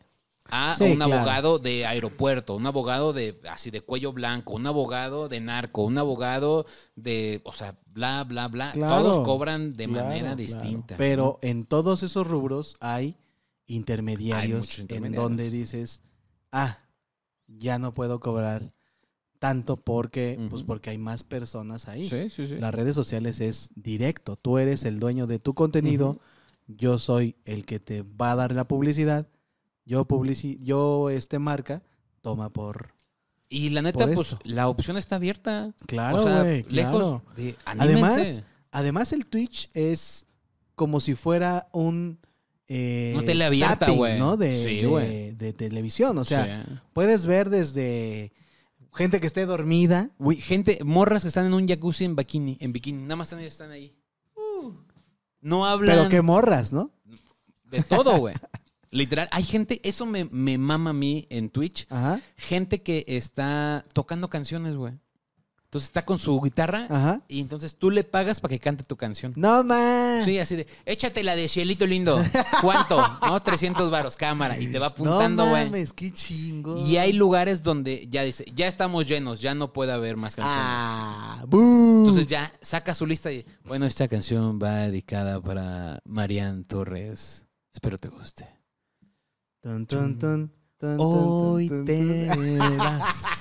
a Sí, un claro. abogado de aeropuerto, un abogado de así de cuello blanco, un abogado de narco, un abogado de, o sea, bla, bla, bla. Claro, Todos cobran de Claro, manera distinta. Pero en todos esos rubros hay intermediarios, en donde dices, ah, ya no puedo cobrar tanto porque, pues porque hay más personas ahí. Sí, sí, sí. Las redes sociales es directo. Tú eres el dueño de tu contenido. Yo soy el que te va a dar la publicidad. Yo publici yo este marca toma por Y la neta, pues la opción está abierta. claro, o sea, güey, lejos claro. de Además. Además el Twitch es como si fuera un eh, Una tele abierta, güey. ¿no? De, Sí, de- de televisión. O sea, Sí. puedes ver desde gente que esté dormida. Güey, gente, morras que están en un jacuzzi en bikini, en bikini, nada más están, están ahí. Uh. no hablan Pero qué morras, ¿no? de todo, güey. Literal, hay gente, eso me, me mama a mí en Twitch, Ajá. gente que está tocando canciones, güey. Entonces está con su guitarra Ajá. y entonces tú le pagas para que cante tu canción. No más. Sí, así de, échate la de Cielito Lindo. ¿Cuánto? ¿No? 300 varos, cámara. Y te va no apuntando, güey. mames, qué chingo. y hay lugares donde ya dice, ya estamos llenos, ya no puede haber más canciones. Ah, ¡bú! Entonces ya saca su lista y, bueno, esta canción va dedicada para Marian Torres. Espero te guste. Tun, tun, Hoy te vas,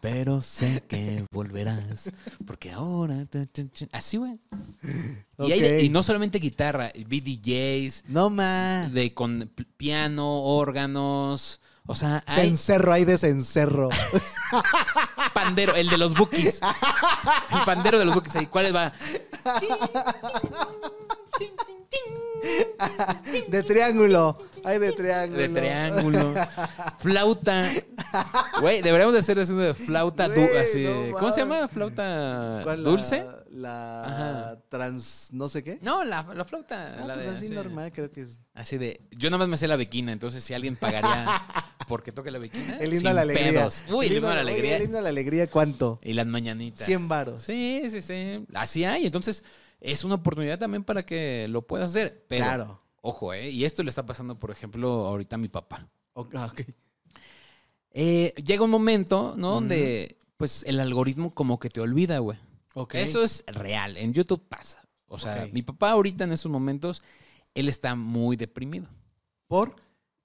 pero sé que volverás, porque ahora... Así, güey. Y, hay no solamente guitarra, vi DJs, No más. de, con piano, órganos, o sea, hay Cencerro, hay de cencerro. pandero, el de los bookies. El pandero de los bookies ahí. ¿Cuál va? De triángulo. Hay de triángulo. De triángulo. Flauta. Güey, deberíamos de hacer eso de flauta du- Güey, así. no ¿Cómo se llama? ¿Flauta ¿Cuál, la- dulce? La, trans. no sé qué. No, la, la flauta. Ah, la pues de- así normal, creo que es. Así de. Yo nada más me sé la bequina, entonces si alguien pagaría porque toque la bequina. El himno a la alegría. pedos. Uy, el himno a la alegría. el himno a la alegría, ¿cuánto? Y las mañanitas. 100 varos. Sí, sí, sí. Así hay. Entonces, es una oportunidad también para que lo puedas hacer. Pero, Claro. ojo, ¿eh? Y esto le está pasando, por ejemplo, ahorita a mi papá. O- ah, ok. Eh, llega un momento, ¿no? Donde, pues, el algoritmo como que te olvida, güey. Ok. Eso es real. En YouTube pasa. O sea, Ok. mi papá ahorita en esos momentos, él está muy deprimido. ¿Por?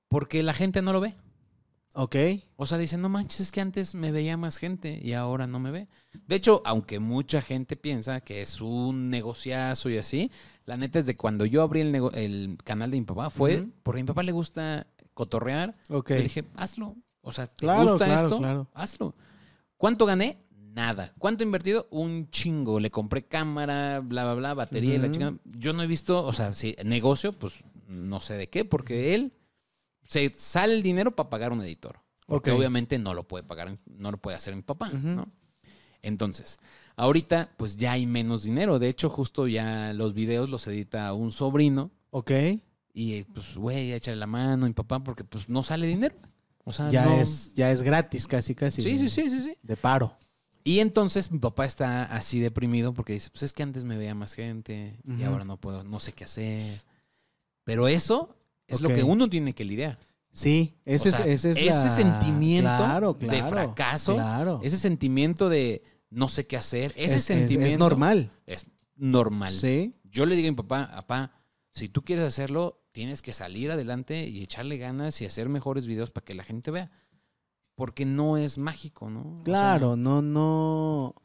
Porque la gente no lo ve. Ok. O sea, dice, no manches, es que antes me veía más gente y ahora no me ve. De hecho, aunque mucha gente piensa que es un negociazo y así, la neta es de cuando yo abrí el, nego- el canal de mi papá fue porque a mi papá le gusta cotorrear. Ok. Le dije, hazlo. O sea, ¿te Claro, gusta claro, esto? claro. Hazlo. ¿Cuánto gané? Nada. ¿Cuánto he invertido? Un chingo. Le compré cámara, bla, bla, bla, batería y la chingada. Yo no he visto, o sea, si negocio, pues no sé de qué, porque él se sale el dinero para pagar un editor. Porque obviamente no lo puede pagar, no lo puede hacer mi papá. ¿no? Entonces, ahorita pues ya hay menos dinero. De hecho, justo ya los videos los edita un sobrino Ok. y pues, güey, échale la mano a mi papá porque pues no sale dinero. O sea, Ya, no- es, ya es gratis, casi, casi. Sí, de- sí, sí, sí, sí. De paro. Y entonces mi papá está así deprimido porque dice, pues es que antes me veía más gente y ahora no puedo, no sé qué hacer. Pero eso es lo que uno tiene que lidiar. Sí, ese, O sea, es, ese es ese la- sentimiento Claro, de fracaso, Claro. Ese sentimiento de no sé qué hacer, ese Es- sentimiento Es, normal. es normal. Sí. Yo le digo a mi papá, papá, si tú quieres hacerlo, tienes que salir adelante y echarle ganas y hacer mejores videos para que la gente vea. Porque no es mágico, ¿no? O sea, Claro, no, no.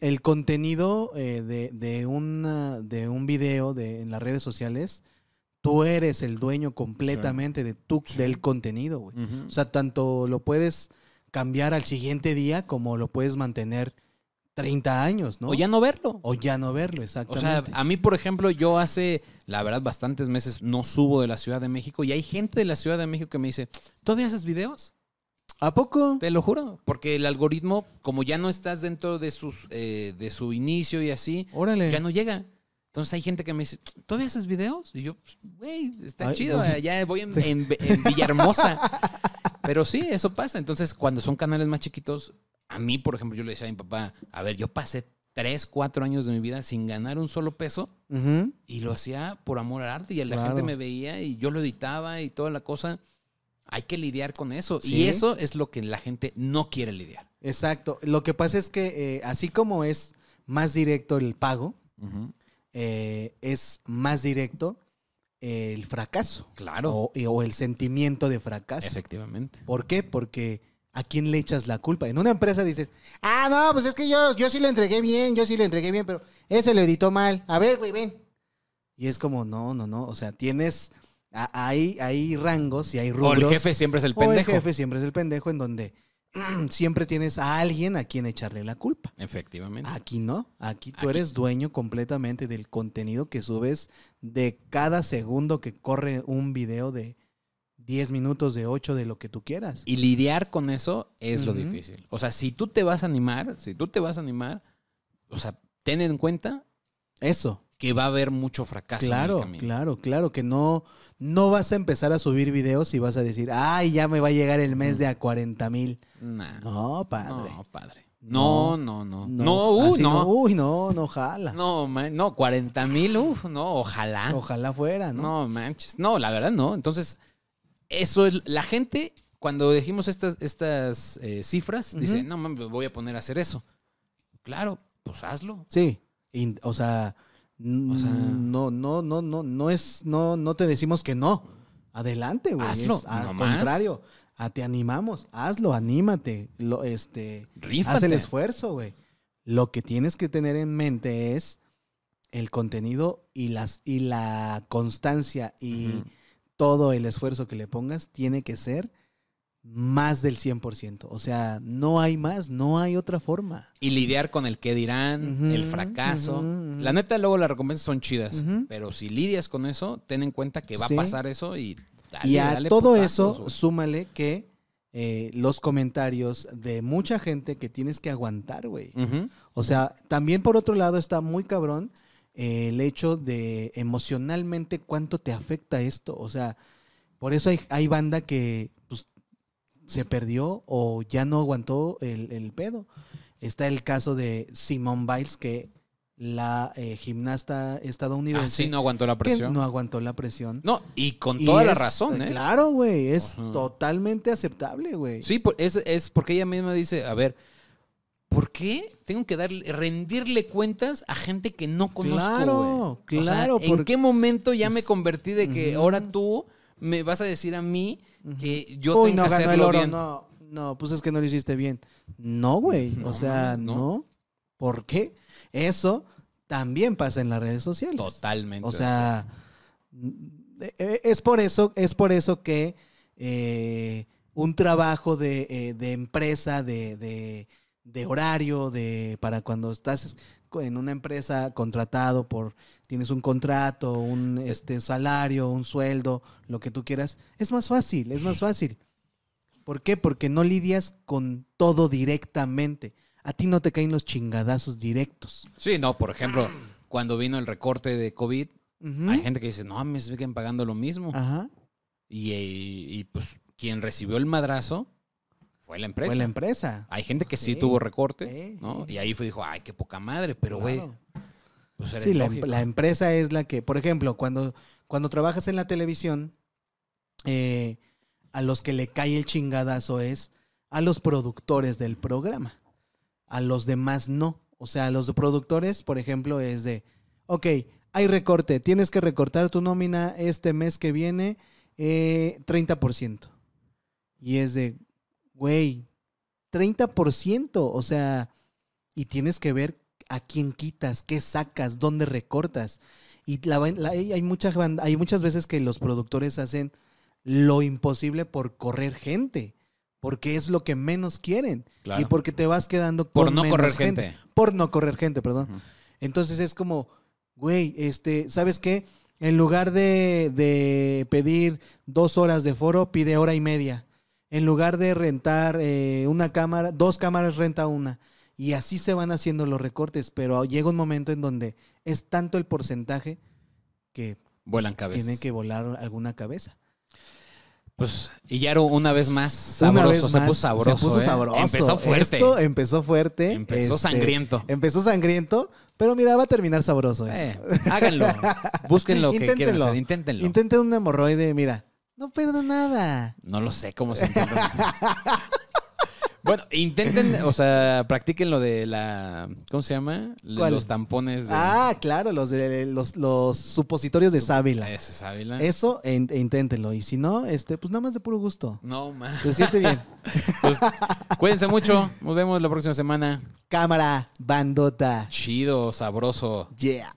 El contenido eh, de, de, una, de un video de, en las redes sociales, tú eres el dueño completamente de tu, Sí. del contenido, güey. O sea, tanto lo puedes cambiar al siguiente día como lo puedes mantener 30 años, ¿no? o ya no verlo. O ya no verlo, O exactamente. sea, a mí, por ejemplo, yo hace, la verdad, bastantes meses no subo de la Ciudad de México y hay gente de la Ciudad de México que me dice, ¿todavía haces videos? ¿A poco? Te lo juro. Porque el algoritmo, como ya no estás dentro de, sus, eh, de su inicio y así, Órale. ya no llega. Entonces hay gente que me dice, ¿todavía haces videos? Y yo, pues, güey, está Ay, chido, no. ya voy en, en- en Villahermosa. Pero sí, eso pasa. Entonces, cuando son canales más chiquitos, a mí, por ejemplo, yo le decía a mi papá, a ver, yo pasé tres, cuatro años de mi vida sin ganar un solo peso Ujú. y lo hacía por amor al arte y la Claro. gente me veía y yo lo editaba y toda la cosa. Hay que lidiar con eso. Sí. Y eso es lo que la gente no quiere lidiar. Exacto. Lo que pasa es que eh, así como es más directo el pago, eh, es más directo el fracaso. Claro. O, o el sentimiento de fracaso. Efectivamente. ¿Por qué? Porque ¿a quién le echas la culpa? En una empresa dices, ah, no, pues es que yo, yo sí lo entregué bien, yo sí lo entregué bien, pero ese lo editó mal. A ver, güey, ven. Y es como, no, no, no. O sea, tienes, hay, hay rangos y hay O rubros. el jefe siempre es el o el pendejo. jefe siempre es el pendejo en donde siempre tienes a alguien a quien echarle la culpa. Efectivamente. Aquí no, aquí tú Aquí- eres dueño completamente del contenido que subes de cada segundo que corre un video de 10 minutos, de 8, de lo que tú quieras. Y lidiar con eso es lo difícil. O sea, si tú te vas a animar, si tú te vas a animar, o sea, ten en cuenta Eso, que va a haber mucho fracaso en el claro, camino. claro, claro, que no, no vas a empezar a subir videos y vas a decir, ay, ya me va a llegar el mes de a 40 mil. Nah, No, padre. No, padre. No, No, no, no. No, uh, así no. Uy, no, no, jala. No, man, no, 40 mil, uf, no, ojalá. Ojalá fuera, ¿no? No, manches. No, la verdad no. Entonces, eso es. La gente, cuando dijimos estas, estas eh, cifras, dice, no mames, me voy a poner a hacer eso. Claro, pues hazlo. Sí, o sea, O sea- no, no, no, no, no es, no, no te decimos que no. Adelante, güey. Hazlo, Es al nomás. contrario, a- te animamos, hazlo, anímate, lo, este, Rífate. haz el esfuerzo, güey. Lo que tienes que tener en mente es el contenido y las y la constancia y todo el esfuerzo que le pongas tiene que ser más del 100%. O sea, no hay más, no hay otra forma. Y lidiar con el qué dirán, el fracaso. La neta, luego las recompensas son chidas. Pero si lidias con eso, ten en cuenta que va Sí. a pasar eso y dale, y a dale todo putazos, eso, súmale que eh, los comentarios de mucha gente que tienes que aguantar, güey. O sea, también por otro lado está muy cabrón eh, el hecho de emocionalmente cuánto te afecta esto. O sea, por eso hay, hay banda que se perdió o ya no aguantó el, el pedo. Está el caso de Simone Biles, que la eh, gimnasta estadounidense Así Ah, no aguantó la presión. no No, aguantó la presión. y con Y toda la es, razón, ¿eh? Claro, güey, es Ajá. totalmente aceptable, güey. Sí, es, es porque ella misma dice, a ver, ¿por qué tengo que darle, rendirle cuentas a gente que no conozco? Claro, güey? O sea, claro, ¿En porque- qué momento ya me convertí de que ahora tú me vas a decir a mí. Que yo Uy, tengo no que ganó el oro, bien? no, no, pues es que no lo hiciste bien. No, güey, No, o sea, no. no. ¿Por qué? Eso también pasa en las redes sociales. Totalmente. O sea, mm, eh, es por eso, es por eso que eh, un trabajo de, eh, de empresa, de, de- de horario, de para cuando estás en una empresa contratado por, tienes un contrato, un este, salario, un sueldo, lo que tú quieras, es más fácil, es más fácil. ¿Por qué? Porque no lidias con todo directamente. A ti no te caen los chingadazos directos. Sí, no, por ejemplo, cuando vino el recorte de COVID, hay gente que dice, no, me siguen pagando lo mismo. Ajá. Y, y- y, pues quien recibió el madrazo fue la empresa. Fue la empresa. Hay gente que sí, Sí, tuvo recorte, sí, ¿no? sí. Y ahí fue, dijo, ay, qué poca madre, pero güey, Claro. pues Sí, la, em- la empresa es la que, por ejemplo, cuando, cuando trabajas en la televisión, eh, a los que le cae el chingadazo es a los productores del programa. A los demás no. O sea, a los productores, por ejemplo, es de, ok, hay recorte, tienes que recortar tu nómina este mes que viene eh, 30%. Y es de, güey, 30%. O sea, y tienes que ver a quién quitas, qué sacas, dónde recortas. Y la la- hay, muchas, hay muchas veces que los productores hacen lo imposible por correr gente, porque es lo que menos quieren. Claro. Y porque te vas quedando Por con no menos correr gente. Por no correr gente, perdón. Entonces es como, güey, este, ¿sabes qué? En lugar de, de pedir dos horas de foro, pide hora y media. En lugar de rentar eh, una cámara, dos cámaras renta una. Y así se van haciendo los recortes, pero llega un momento en donde es tanto el porcentaje que Vuelan cabezas. tiene que volar alguna cabeza. Pues, y Yaro, una vez más, sabroso, vez se puso sabroso. Se puso ¿eh? sabroso. Empezó fuerte. Esto empezó fuerte. Empezó este, sangriento. Empezó sangriento, pero mira, va a terminar sabroso. eso. Eh, háganlo. Busquen lo que quieran hacer. Inténtenlo. Intenten un hemorroide, mira. No pierdo nada. No lo sé cómo se intenta. bueno, intenten, o sea, practiquen lo de la. ¿Cómo se llama? ¿Cuál? Los tampones de. Ah, claro, los de los, los supositorios de sábila. Ese es Ávila. Eso, e inténtenlo. Y si no, este, pues nada más de puro gusto. No, man. Se siente bien. Pues, cuídense mucho. Nos vemos la próxima semana. Cámara, bandota. Chido, sabroso. Yeah.